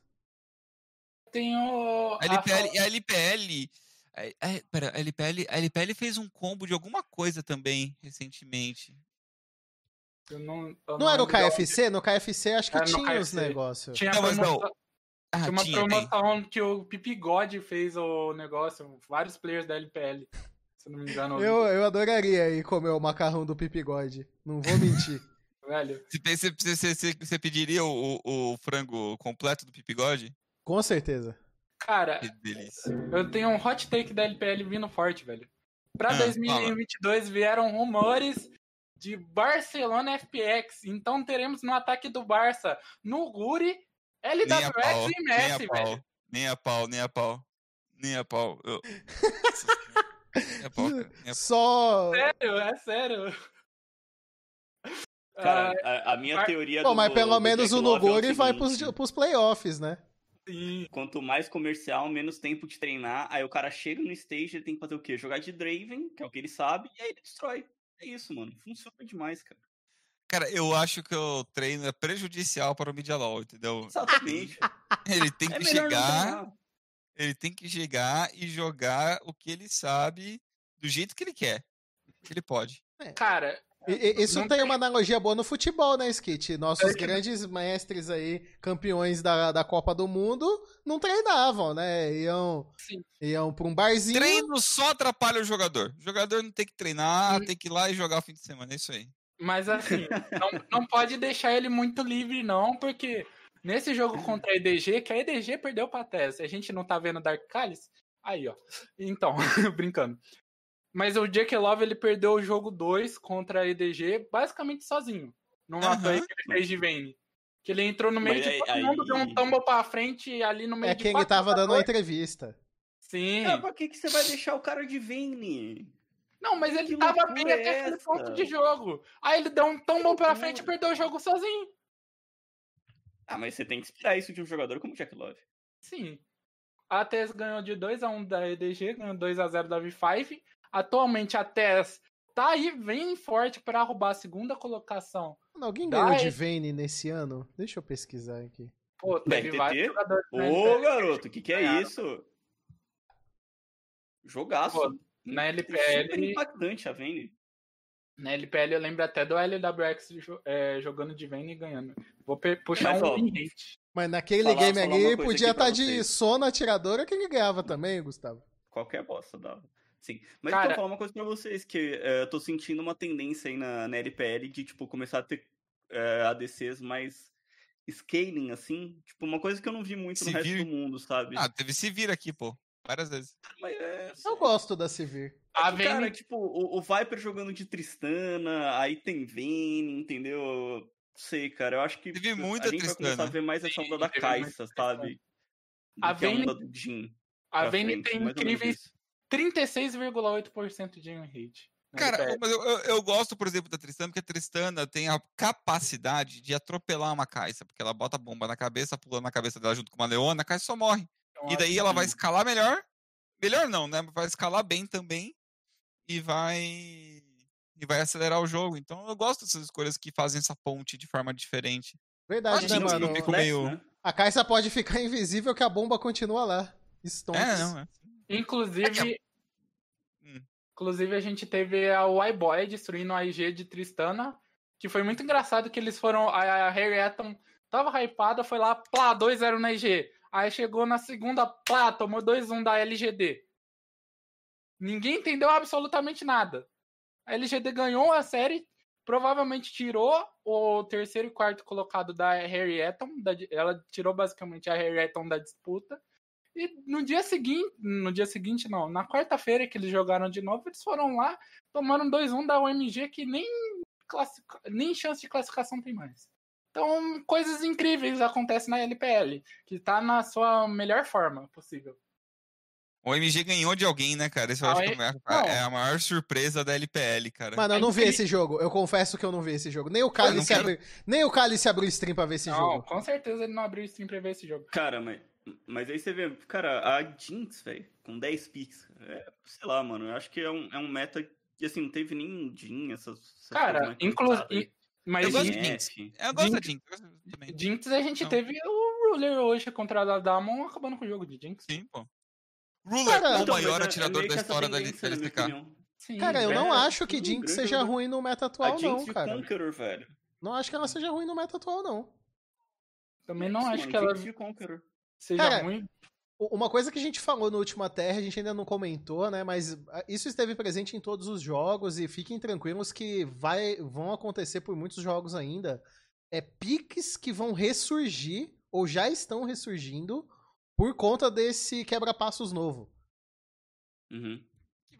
D: Tem o.
B: A LPL. A LPL. A- a- pera, a LPL, a LPL fez um combo de alguma coisa também, recentemente.
D: Eu não, eu
A: Não era o. KFC? No KFC acho que
D: Era no
A: tinha os negócios.
D: Tinha,
B: Não, mas não.
D: promoção-
B: Ah,
D: tinha uma
B: tinha,
D: promoção que o Pipi God fez o negócio. Vários players da LPL. Se eu não me engano.
A: Eu, eu adoraria ir comer o macarrão do Pipigode. Não vou mentir.
D: Velho.
B: Você, você, você, pediria o, o, o frango completo do Pipigode?
A: Com certeza.
D: Cara,
B: Que delícia.
D: eu tenho um hot take da LPL vindo forte, velho. Pra
B: Ah,
D: 2022 vieram rumores de Barcelona FPX. Então teremos no ataque do Barça no Guri,
B: Nem
D: LWX
B: pau,
D: e
B: nem
D: Messi,
B: a pau,
D: velho.
B: nem a pau, nem a pau, nem a pau. Eu... nem a pau, nem a
A: Só.
D: Sério, é sério.
C: Cara,
D: Ah,
C: a, a minha
D: Mar-
C: teoria
A: Bom,
C: do,
A: mas pelo
C: do
A: menos o
C: é
A: Noguri vai pros, pros playoffs, né?
D: Sim.
C: Quanto mais comercial, menos tempo de treinar. Aí o cara chega no stage, ele tem que fazer o quê? Jogar de Draven, que é o que ele sabe, e aí ele destrói. É isso, mano. Funciona demais, cara.
B: Cara, eu acho que o treino é prejudicial para o Media Law, entendeu?
C: Exatamente.
B: Ele tem
C: é
B: que
C: não
B: chegar, ele tem que chegar e jogar o que ele sabe do jeito que ele quer. Que ele pode.
D: Cara,
A: E- isso
D: Não
A: tem uma analogia boa no futebol, né, Skit? Nossos
D: É que-
A: grandes mestres aí, campeões da, da Copa do Mundo, não treinavam, né? Iam,
D: Sim.
A: iam pra um barzinho.
B: Treino só atrapalha o jogador. O jogador não tem que treinar,
D: Hum.
B: tem que ir lá e jogar o fim de semana. É isso aí.
D: mas assim, não, não pode deixar ele muito livre, não, porque nesse jogo contra a EDG, que a EDG perdeu pra TES, a gente não tá vendo Dark Callis? Aí, ó. Então, brincando. Mas o Jake Love, ele perdeu o jogo 2 contra a EDG basicamente sozinho. Numa
B: Aham.
D: play que ele fez de Vayne. Que ele entrou no meio
C: Mas
D: de
C: aí-
D: todo mundo, deu um
C: aí-
D: tumble pra frente ali no meio
A: É
D: de
A: quem ele tava dando a entrevista.
D: Sim.
C: Cara, pra que, que você vai deixar o cara de Vayne?
D: Não, mas ele
C: Que
D: tava bem até
C: é
D: aquele
C: essa?
D: ponto de jogo. Aí ele deu um tumble pra frente e perdeu o jogo sozinho.
C: Ah, mas você tem que esperar isso de um jogador como o Jack Love.
D: Sim. A TES ganhou de 2x1 da EDG, ganhou 2x0 da V5. Atualmente a TES tá aí bem forte pra roubar a segunda colocação.
A: Mano, alguém ganhou de Vayne nesse ano? Deixa eu pesquisar aqui.
D: Pô, teve vários jogadores na
C: Ô,
D: LPL.
C: garoto, o que, que é
D: ganharam.
C: isso? Jogaço.
D: Pô, Na
C: Super
D: LPL,
C: impactante a Vayne.
D: na LPL eu lembro até do LWX é, jogando de Vayne e ganhando. Vou puxar
C: Mas,
D: um
C: ó.
A: Mas naquele
C: Falar-
A: game
C: falar
A: ali podia estar de
C: vocês.
A: Sona atiradora que ele ganhava também, Gustavo.
C: Qualquer bosta dava. Sim. Mas
D: Cara-
C: então, eu vou falar uma coisa pra vocês, que é, eu tô sentindo uma tendência aí na, na LPL de, tipo, começar a ter é, ADCs mais scaling, assim. Tipo, uma coisa que eu não vi muito no
B: Se
C: resto do mundo, sabe?
B: Ah, teve se vir aqui, pô. Várias vezes.
C: Mas é,
A: Eu gosto da Sivir.
D: A
C: que, cara,
D: Vayne,
C: tipo, o, o Viper jogando de Tristana, aí tem Vayne, entendeu? Sei, cara, eu acho que
B: Teve
C: a
B: muita
C: gente vai começar a
B: Tristana.
C: ver mais essa onda da Caixa, sabe? Do
D: A
C: que a
D: Vayne-
C: onda do Jin.
D: a
C: pra
D: Vayne
C: frente,
D: tem incríveis. 36,8% de rate. na
B: Cara,
D: LPL.
B: mas eu, eu, eu gosto, por exemplo, da Tristana, porque a Tristana tem a capacidade de atropelar uma Caixa, porque ela bota a bomba na cabeça, pulando na cabeça dela junto com uma Leona, a Caixa só morre.
D: Então,
B: E daí ela
D: que-
B: vai escalar melhor. Melhor não, né? Vai escalar bem também. E vai. E vai acelerar o jogo. Então eu gosto dessas escolhas que fazem essa ponte de forma diferente.
A: Verdade, né, mano?
B: não meio-
C: né?
A: A Caixa pode ficar invisível que a bomba continua lá. Stonks.
B: É, não, é.
D: Inclusive,
B: Hum.
D: inclusive a gente teve a Y-Boy destruindo a IG de Tristana, que foi muito engraçado que eles foram, a, Harry Eton tava hypada, foi lá, plá, 2-0 na IG. Aí chegou na segunda, plá, tomou 2-1 da LGD. Ninguém entendeu absolutamente nada. A LGD ganhou a série, provavelmente tirou o terceiro e quarto colocado da Harry Eton, da- ela tirou basicamente a Harry Eton da disputa. E no dia seguinte, no dia seguinte não, na quarta-feira que eles jogaram de novo, eles foram lá, tomaram 2-1 da UMG que nem, classifica- nem chance de classificação tem mais. Então, coisas incríveis acontecem na LPL, que tá na sua melhor forma possível.
B: O MG ganhou de alguém, né, cara? Isso eu
D: Ah,
B: acho
D: é?
B: que é a-
D: Não.
B: é a maior surpresa da LPL, cara.
A: Mano, eu
D: É
A: não vi
D: incrível.
A: esse jogo. Eu confesso que eu não vi esse jogo. Nem o Cálice
B: quero-
A: abriu, nem o abriu stream pra ver esse
D: não,
A: jogo.
D: com certeza ele não abriu stream pra ver esse jogo.
C: Cara, mas, mas aí você vê, cara, a Jinx, velho, com 10 picks, é, sei lá, mano, eu acho que é um, é um meta que, assim, não teve nem Jin, essas... essas
D: Cara,
C: mais
D: inclusive. Mas
B: Eu gosto
D: Jinx,
B: de Jinx. Eu gosto da
D: Jinx-
B: Jinx.
D: a gente
B: Não.
D: teve o Ruler hoje contra a Damon acabando com o jogo de Jinx.
B: Sim, pô. Ruler,
A: Cara,
B: o
C: Então,
B: maior
C: é- é
B: atirador da história da LCK.
D: Sim,
A: Cara, eu
D: é-
A: não acho que Jinx
C: grande
A: seja ruim no meta
C: A
A: atual,
C: Jinx
A: não, cara.
C: Conqueror, velho.
A: Não acho que ela seja ruim no meta atual, não.
D: Também não
C: Isso,
D: acho
C: mano,
D: que ela Seja
A: Cara,
D: ruim.
A: Uma coisa que a gente falou no Última Terra, a gente ainda não comentou, né? Mas ah, isso esteve presente em todos os jogos e fiquem tranquilos que vai, vão acontecer por muitos jogos ainda. É piques que vão ressurgir ou já estão ressurgindo por conta desse quebra-passos novo.
C: Uhum.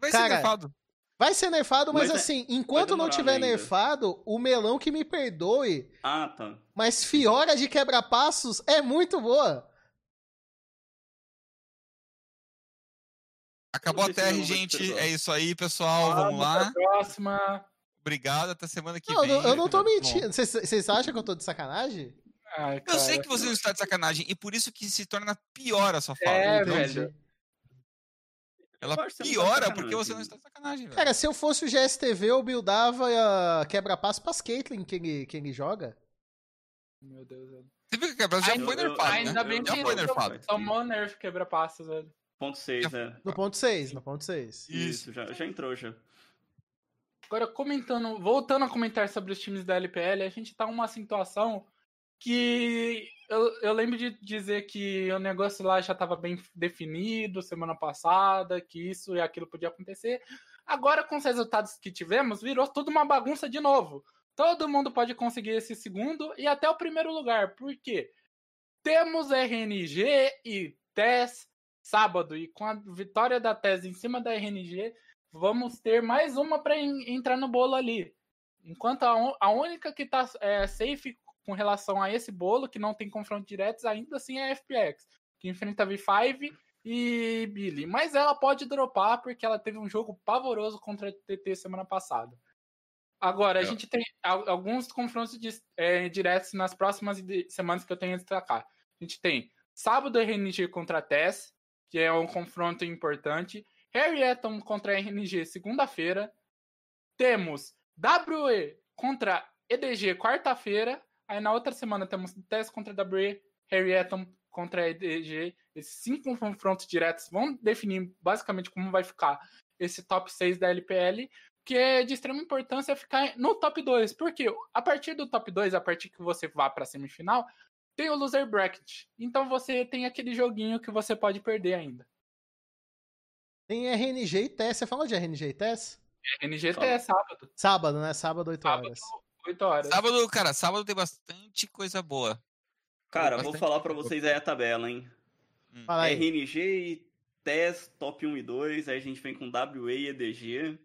B: Vai
A: Cara,
B: ser nerfado.
A: Vai ser nerfado, mas,
C: Mas é-
A: assim, enquanto não tiver
C: ainda.
A: nerfado, o melão que me perdoe,
C: Ah, tá.
A: mas Fiora de quebra-passos é muito boa.
B: Acabou a TR, gente. É isso aí, pessoal. Vamos lá.
D: Até a próxima.
B: Obrigado. Até semana que
A: Não, eu
B: vem.
A: não- eu não tô mentindo. Vocês acham que eu tô de sacanagem?
D: Ai,
B: Eu sei
D: cara.
B: que você não está de sacanagem. E por isso que se torna pior a sua fala.
D: É, velho.
B: Ela
C: tá
B: piora porque você não está de sacanagem, velho.
A: Cara, se eu fosse o GSTV, eu buildava uh, quebra-passo pras Caitlyn que ele, que ele joga.
D: Meu Deus, velho.
B: Você viu que o quebra já
D: Ainda-
B: foi nerfado,
D: ainda
B: né?
D: bem
B: Já
D: que
B: nerfado.
D: Tomou nerf quebra-passos, velho.
C: Ponto 6, né?
A: No ponto 6, no ponto 6.
C: Isso, já, já entrou, já.
D: Agora, comentando, voltando a comentar sobre os times da LPL, a gente tá numa situação que eu, eu lembro de dizer que o negócio lá já estava bem definido semana passada, que isso e aquilo podia acontecer. Agora, com os resultados que tivemos, virou tudo uma bagunça de novo. Todo mundo pode conseguir esse segundo e até o primeiro lugar. Por quê? Temos RNG e TES sábado, e com a vitória da TES em cima da RNG, vamos ter mais uma para entrar no bolo ali. Enquanto a, a única que tá é, safe com relação a esse bolo, que não tem confronto diretos, ainda assim é a FPX, que enfrenta a V5 e Billy. Mas ela pode dropar porque ela teve um jogo pavoroso contra a TT semana passada. Agora, a
B: É.
D: gente tem al- alguns confrontos dis- é, diretos nas próximas de- semanas que eu tenho a destacar. A gente tem sábado RNG contra a TES, que é um confronto importante. Harry Eton contra RNG segunda-feira. Temos WE contra EDG quarta-feira. Aí na outra semana temos TES contra WE, Harry Eton contra EDG. Esses cinco confrontos diretos vão definir basicamente como vai ficar esse top 6 da LPL, que é de extrema importância ficar no top 2. Porque a partir do top 2, a partir que você vá para a semifinal, tem o loser bracket. Então você tem aquele joguinho que você pode perder ainda.
A: Tem RNG e TES. Você falou de RNG e TES?
D: NGT é sábado.
A: Sábado, né? Sábado, 8
D: Sábado,
A: horas.
D: 8 horas.
B: Sábado, cara, sábado tem bastante coisa boa.
C: Cara, vou falar pra
B: coisa.
C: vocês aí a tabela, hein?
A: Fala aí.
C: RNG e TES, top 1 e 2. Aí a gente vem com WA e EDG.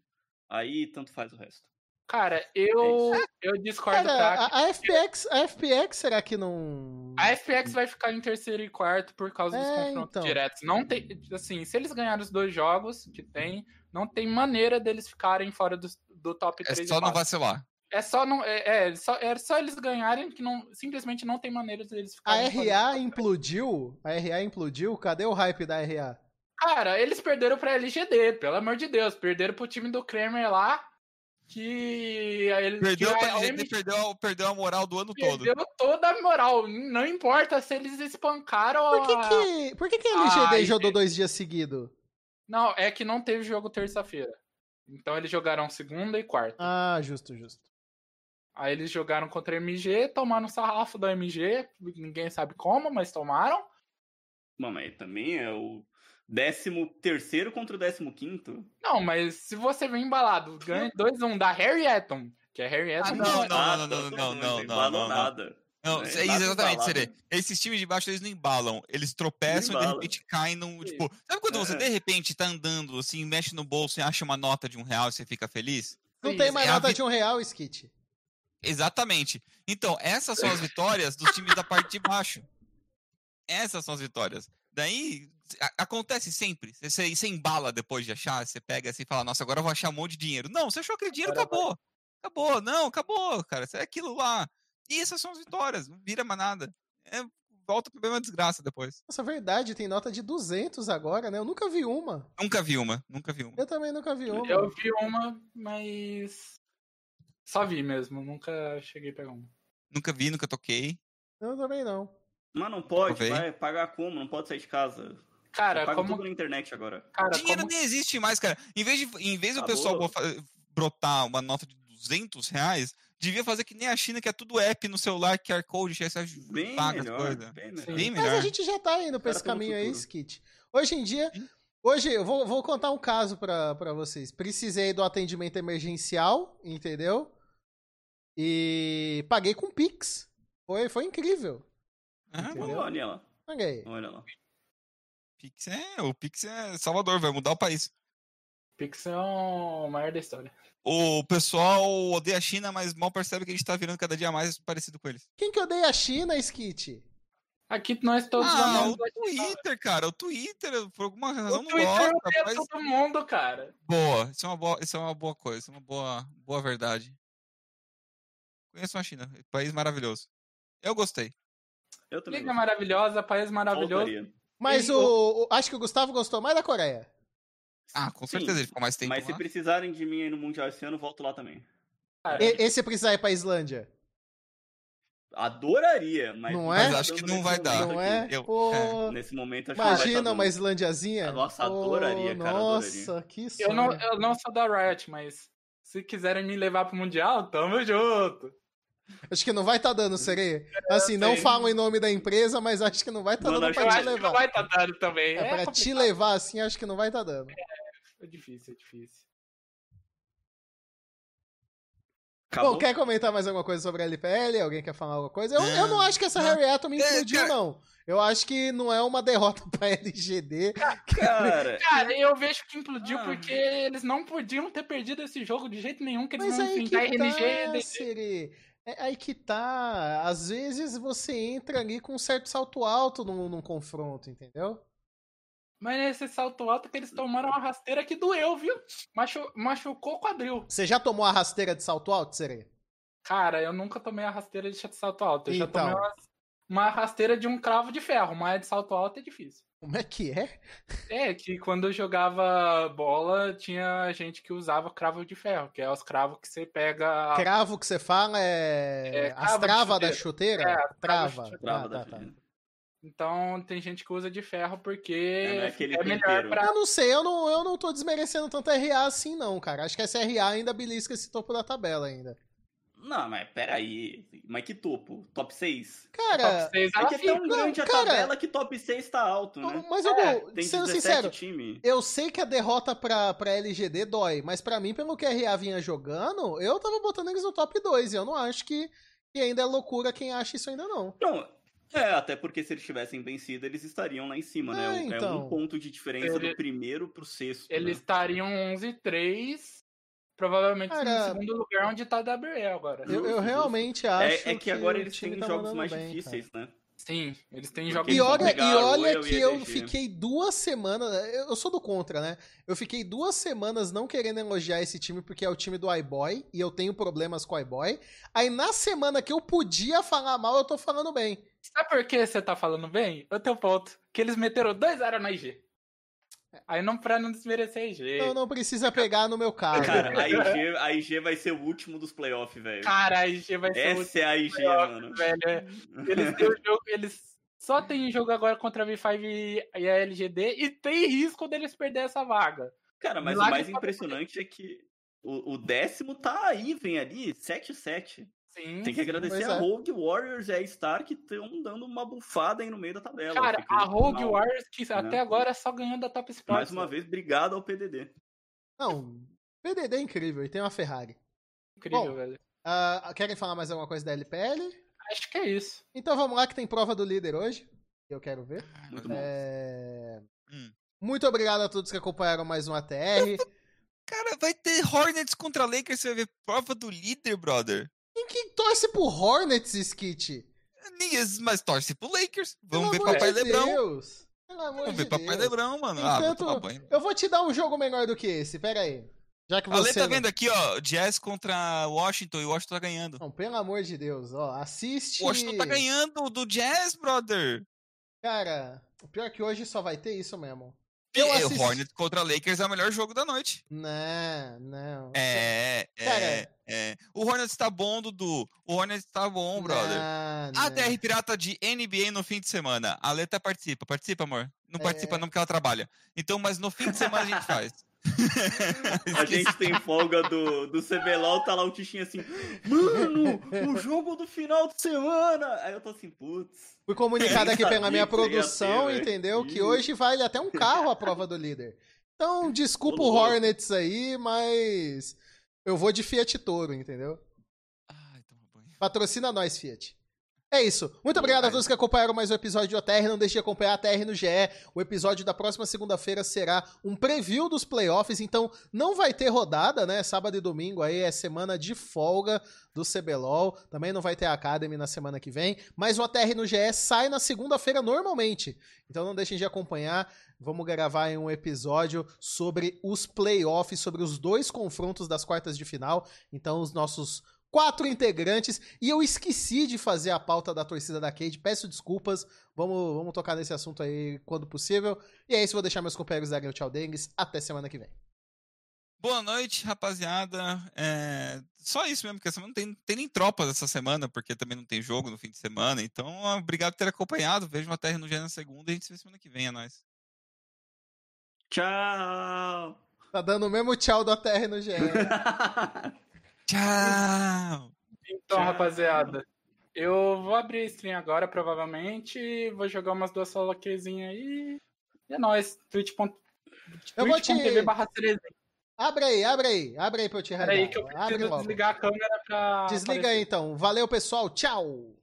C: Aí tanto faz o resto.
D: Cara, eu, eu discordo
A: Cara, a, a FPX, a FPX será que não.
D: A FPX vai ficar em terceiro e quarto por causa dos
A: É,
D: confrontos
A: então.
D: diretos. Não tem, assim, se eles ganharem os dois jogos que tem, não tem maneira deles ficarem fora do, do top
B: É
D: 3
B: só
D: e
B: não
D: 4.
B: vacilar.
D: É só não, é, é, só, é só eles ganharem que não, simplesmente não tem maneira deles
A: A
D: ficarem fora do
A: RA implodiu? A RA implodiu? Cadê o hype da RA?
D: Cara, eles perderam pra LGD, pelo amor de Deus, perderam pro time do Kramer lá, que aí eles
B: Perdeu,
D: que a- a
B: perdeu, perdeu a moral do ano todo.
D: perdeu toda a moral, não importa se eles espancaram
A: Por que
D: a-
A: que, por que, que a LGD
D: Ai,
A: jogou dois dias seguidos?
D: Não, é que não teve jogo terça-feira. Então eles jogaram segunda e quarta.
A: Ah, justo, justo.
D: Aí eles jogaram contra a MG, tomaram sarrafo da MG, ninguém sabe como, mas tomaram.
C: Bom, mas também é o 13 terceiro contra o 15 quinto.
D: Não, mas se você vem embalado, ganha 2-1 da Harry Eton, que é Harry Eton.
B: Ah,
D: não,
B: não,
D: é-
B: não,
C: Nada,
B: não, não, não, não, não.
C: nada.
B: Não,
C: É,
B: é
C: nada
B: exatamente. Sere. Esses times de baixo, eles não embalam. Eles tropeçam
C: Não
B: e de repente caem num. Tipo, sabe quando você
C: É.
B: de repente tá andando, assim, mexe no bolso e acha uma nota de um real e você fica feliz?
A: Não
D: Isso,
A: tem mais
B: é
A: nota
B: vi-
A: de um real, Skit.
B: Exatamente. Então, essas são as vitórias dos times da parte de baixo. Essas são as vitórias. Daí, acontece sempre. Você, você, embala depois de achar, você pega assim e fala, nossa, agora eu vou achar um monte de dinheiro. Não, você achou aquele dinheiro,
D: Agora vai.
B: acabou. Acabou, não, acabou, cara. Isso É aquilo lá. E essas são as vitórias, não vira mais nada. É, volta pra mesma desgraça depois.
A: Nossa, verdade, tem nota de 200 agora, né? Eu nunca vi uma.
B: Nunca vi uma, nunca vi uma.
A: Eu também nunca vi uma.
D: Eu vi uma, mas. Só vi mesmo, nunca cheguei a pegar uma.
B: Nunca vi, nunca toquei.
A: Eu também não.
C: Mas não pode, vai pagar como? Não pode sair de casa.
D: Cara,
C: Paga
D: como.
C: tudo na internet agora.
D: Cara,
B: Dinheiro
D: como.
B: nem existe mais, cara. Em vez, de, em vez do
C: Acabou.
B: pessoal brotar uma nota de 200 reais, devia fazer que nem a China, que é tudo app no celular, QR Code, você
C: Bem
B: paga as
C: melhor.
B: coisas.
C: Bem melhor.
B: Bem
A: Mas
B: melhor.
A: a gente já tá indo pra esse
C: tá
A: caminho aí. Skit. Hoje em dia. Hoje, eu vou, vou contar um caso pra, pra vocês. Precisei do atendimento emergencial, entendeu? E paguei com Pix. Foi, foi incrível.
B: Ah?
C: Olha lá,
A: Paguei.
C: olha lá.
B: Pix é, o Pix é Salvador, vai mudar o país.
D: Pix é o maior da história.
B: O pessoal odeia a China, mas mal percebe que a gente tá virando cada dia mais parecido com eles.
A: Quem que odeia a China, Skit?
D: Aqui nós todos
B: Ah,
D: amamos
B: o. Twitter, cara. O Twitter, por alguma razão,
D: O
B: não
D: Twitter
B: gosta.
D: odeia
B: Mas...
D: todo mundo, cara.
B: Boa, isso é uma boa, isso é uma boa coisa, isso é uma boa, boa verdade. Conheço a China, país maravilhoso. Eu gostei.
C: Eu também.
D: Liga maravilhosa, país maravilhoso.
C: Voltaria.
A: Mas
D: E
A: o, o- Acho que o Gustavo gostou mais da Coreia.
B: Ah, com
C: Sim,
B: certeza, ele ficou mais tempo
C: Mas se
B: lá.
C: precisarem de mim aí no Mundial esse ano, volto lá também.
D: Cara,
A: E, esse precisar ir pra Islândia.
C: Adoraria, mas.
A: Não
B: Mas
A: é?
B: acho que não vai dar.
A: Não é?
B: Eu-
A: Pô,
B: é.
C: Nesse momento, acho que não vai
A: Imagina
C: tá
A: uma
C: dando.
A: Islandiazinha.
C: Nossa,
A: Pô,
C: adoraria, cara,
A: Nossa, que sonho.
D: eu, não, eu não sou da Riot, mas se quiserem me levar pro Mundial, tamo junto.
A: Acho que não vai tá dando, Serê. Assim, não falam em nome da empresa, mas acho que não vai tá
C: Mano,
A: dando pra te
D: acho que não
A: levar.
D: vai tá dando também.
A: É,
D: É,
A: pra te
D: complicado.
A: levar assim, acho que não vai tá dando.
D: É difícil, é difícil.
C: Acabou?
A: Bom, quer comentar mais alguma coisa sobre a LPL? Alguém quer falar alguma coisa? Eu, eu não
B: Não,
A: acho que essa
B: não.
A: Harry Atom me
B: É,
A: implodiu,
B: cara-
A: não. Eu acho que não é uma derrota pra LGD.
C: Cara,
D: Cara, eu vejo que implodiu
C: Ah.
D: porque eles não podiam ter perdido esse jogo de jeito nenhum, que eles
A: Mas aí
D: enfrentar
A: que
D: RNG
A: tá. É aí que tá. Às vezes você entra ali com um certo salto alto num, num confronto, entendeu?
D: Mas nesse salto alto que eles tomaram uma rasteira que doeu, viu? Machu- machucou o quadril.
A: Você já tomou a rasteira de salto alto, Serê?
D: Cara, eu nunca tomei a rasteira de salto alto. Eu já
A: Então.
D: tomei uma, uma rasteira de um cravo de ferro, mas de salto alto é difícil.
A: Como é que é?
D: É, que quando eu jogava bola, tinha gente que usava cravo de ferro, que é os cravos que você pega.
A: Cravo que você fala é.
D: É,
A: as travas da
D: chuteira. É, as
A: Trava.
C: trava
A: Ah,
C: da
A: tá, tá.
D: Então tem gente que usa de ferro porque
C: É, não é
D: é, melhor pra.
A: Eu não sei, eu não, eu não tô desmerecendo tanto a RA assim, não, cara. Acho que essa RA ainda belisca esse topo da tabela ainda.
C: Não, mas peraí. Mas que topo? Top 6?
A: Cara,
D: Top 6
C: É que é tão
D: fica.
C: grande a
A: cara-
C: tabela que top 6 tá alto, né?
A: mas
D: É,
A: eu
C: Tem
A: sendo
C: 17
A: sincero,
C: time.
A: eu sei que a derrota pra, pra LGD dói, mas pra mim, pelo que a RA vinha jogando, eu tava botando eles no top 2 e eu não acho que, que ainda é loucura quem acha isso ainda não.
C: Não, é, até porque se eles tivessem vencido, eles estariam lá em cima, né?
A: É,
C: É,
A: então.
C: um ponto de diferença
D: Ele-
C: do primeiro pro sexto.
D: Eles
C: né?
D: estariam 11 e 3, provavelmente
A: Cara,
D: no segundo lugar onde tá a WL agora.
A: Eu, eu realmente
C: É,
A: acho
C: é que agora
A: o
C: eles têm
A: tá
C: jogos mais
A: bem,
C: difíceis, né?
D: Sim, eles têm jogos
A: E olha, e olha
C: Royal e
A: que eu
C: LG.
A: fiquei duas semanas. Eu eu sou do contra, né? Eu fiquei duas semanas não querendo elogiar esse time porque é o time do iBoy e eu tenho problemas com o iBoy. Aí na semana que eu podia falar mal, eu tô falando bem.
D: Sabe por que você tá falando bem? Eu tenho ponto. Que eles meteram 2-0 na IG. Aí não pra não desmerecer a IG.
A: Então não precisa pegar no meu carro.
C: Cara, a IG, a IG vai ser o último dos playoffs, velho.
D: Cara, a IG vai ser o
C: Essa é a IG, mano.
D: velho. Eles têm o jogo, eles só tem jogo agora contra a V5 e e a LGD e tem risco deles perder essa vaga.
C: Cara, mas
D: Milagre
C: o mais
D: pode
C: impressionante é que o, o décimo tá aí, vem ali, 7-7.
D: Sim.
C: Tem que agradecer a
A: é.
C: Rogue Warriors e a Star que estão dando uma bufada aí no meio da tabela.
D: Cara, a Rogue
C: final.
D: Warriors que até agora só ganhando a Top Sports.
C: Mais uma vez, obrigado ao PDD.
A: Não, PDD é incrível e tem uma Ferrari.
D: Incrível,
A: Bom,
D: velho.
A: Ah, querem falar mais alguma coisa da LPL?
D: Acho que é isso.
A: Então vamos lá que tem prova do líder hoje. Eu quero ver.
C: Muito bom.
A: É...
B: Hum.
A: Muito obrigado a todos que acompanharam mais um ATR.
B: Cara, vai ter Hornets contra Lakers, você vai ver prova do líder, brother.
A: Que torce pro Hornets, Skit?
B: Mais torce pro Lakers. Vamos ver
A: Pelo amor
B: Papai
A: de
B: Lebrão.
A: Deus. Pelo amor
B: Vamos
A: de
B: ver Papai
A: Deus.
B: Lebrão, mano. Ah, vou.
A: Eu vou te dar um jogo melhor do que esse, pera aí. Já que você.
B: tá
A: não-
B: vendo aqui, ó, Jazz contra Washington e o Washington tá ganhando.
A: Não, pelo amor de Deus, ó, assiste.
B: O Washington tá ganhando do Jazz, brother.
A: Cara, o pior é que hoje só vai ter isso mesmo. Eu
B: o
A: assisti-
B: Hornets contra Lakers é o melhor jogo da noite.
A: Não, não.
B: É, é, é. O Hornets tá bom, Dudu. O Hornets tá bom, brother.
A: Não,
B: A. DR Pirata de NBA no fim de semana. A Leta participa. Participa, amor? Não
A: É.
B: participa não porque ela trabalha. Então, mas no fim de semana a gente faz.
C: A gente tem folga do, do CBLOL, tá lá o Tichinho assim, mano, o jogo do final de semana. Aí eu tô assim, putz.
A: Fui comunicado aqui pela minha produção,
C: ter,
A: entendeu? Que hoje vale até um carro a prova do líder. Então, desculpa
C: Ô,
A: o. Hornets aí, mas eu vou de Fiat Toro, entendeu?
B: Ai, toma banho.
A: Patrocina nós, Fiat. É isso. Muito obrigado a todos que acompanharam mais um episódio de OTR. Não deixe de acompanhar a TR no GE. O episódio da próxima segunda-feira será um preview dos playoffs, então não vai ter rodada, né? Sábado e domingo aí é semana de folga do CBLOL. Também não vai ter Academy na semana que vem, mas o OTR no GE sai na segunda-feira normalmente. Então não deixem de acompanhar. Vamos gravar um episódio sobre os playoffs, sobre os dois confrontos das quartas de final. Então os nossos quatro integrantes. E eu esqueci de fazer a pauta da torcida da Cade. Peço desculpas. Vamos, vamos tocar nesse assunto aí quando possível. E é isso, vou deixar meus companheiros o tchau deles. Até semana que vem.
B: Boa noite, rapaziada. É, Só isso mesmo, porque essa semana não tem, tem nem tropas essa semana, porque também não tem jogo no fim de semana. Então, obrigado por ter acompanhado. Vejo uma terra no dia na segunda e a gente se vê semana que vem, é nóis.
C: Tchau!
A: Tá dando o mesmo tchau da Terra no GE.
B: Tchau!
D: Então,
C: Tchau.
D: rapaziada, eu vou abrir a stream agora, provavelmente. Vou jogar umas duas solo quezinhas aí. E é nóis. Twitch.
A: Eu vou te-
D: twitch.tv barra
A: abre aí, abre aí. Abre aí pra eu te
D: Peraí que eu
A: Abre
D: preciso
A: logo.
D: desligar a câmera pra.
A: Desliga
D: aparecer.
A: aí então. Valeu, pessoal. Tchau.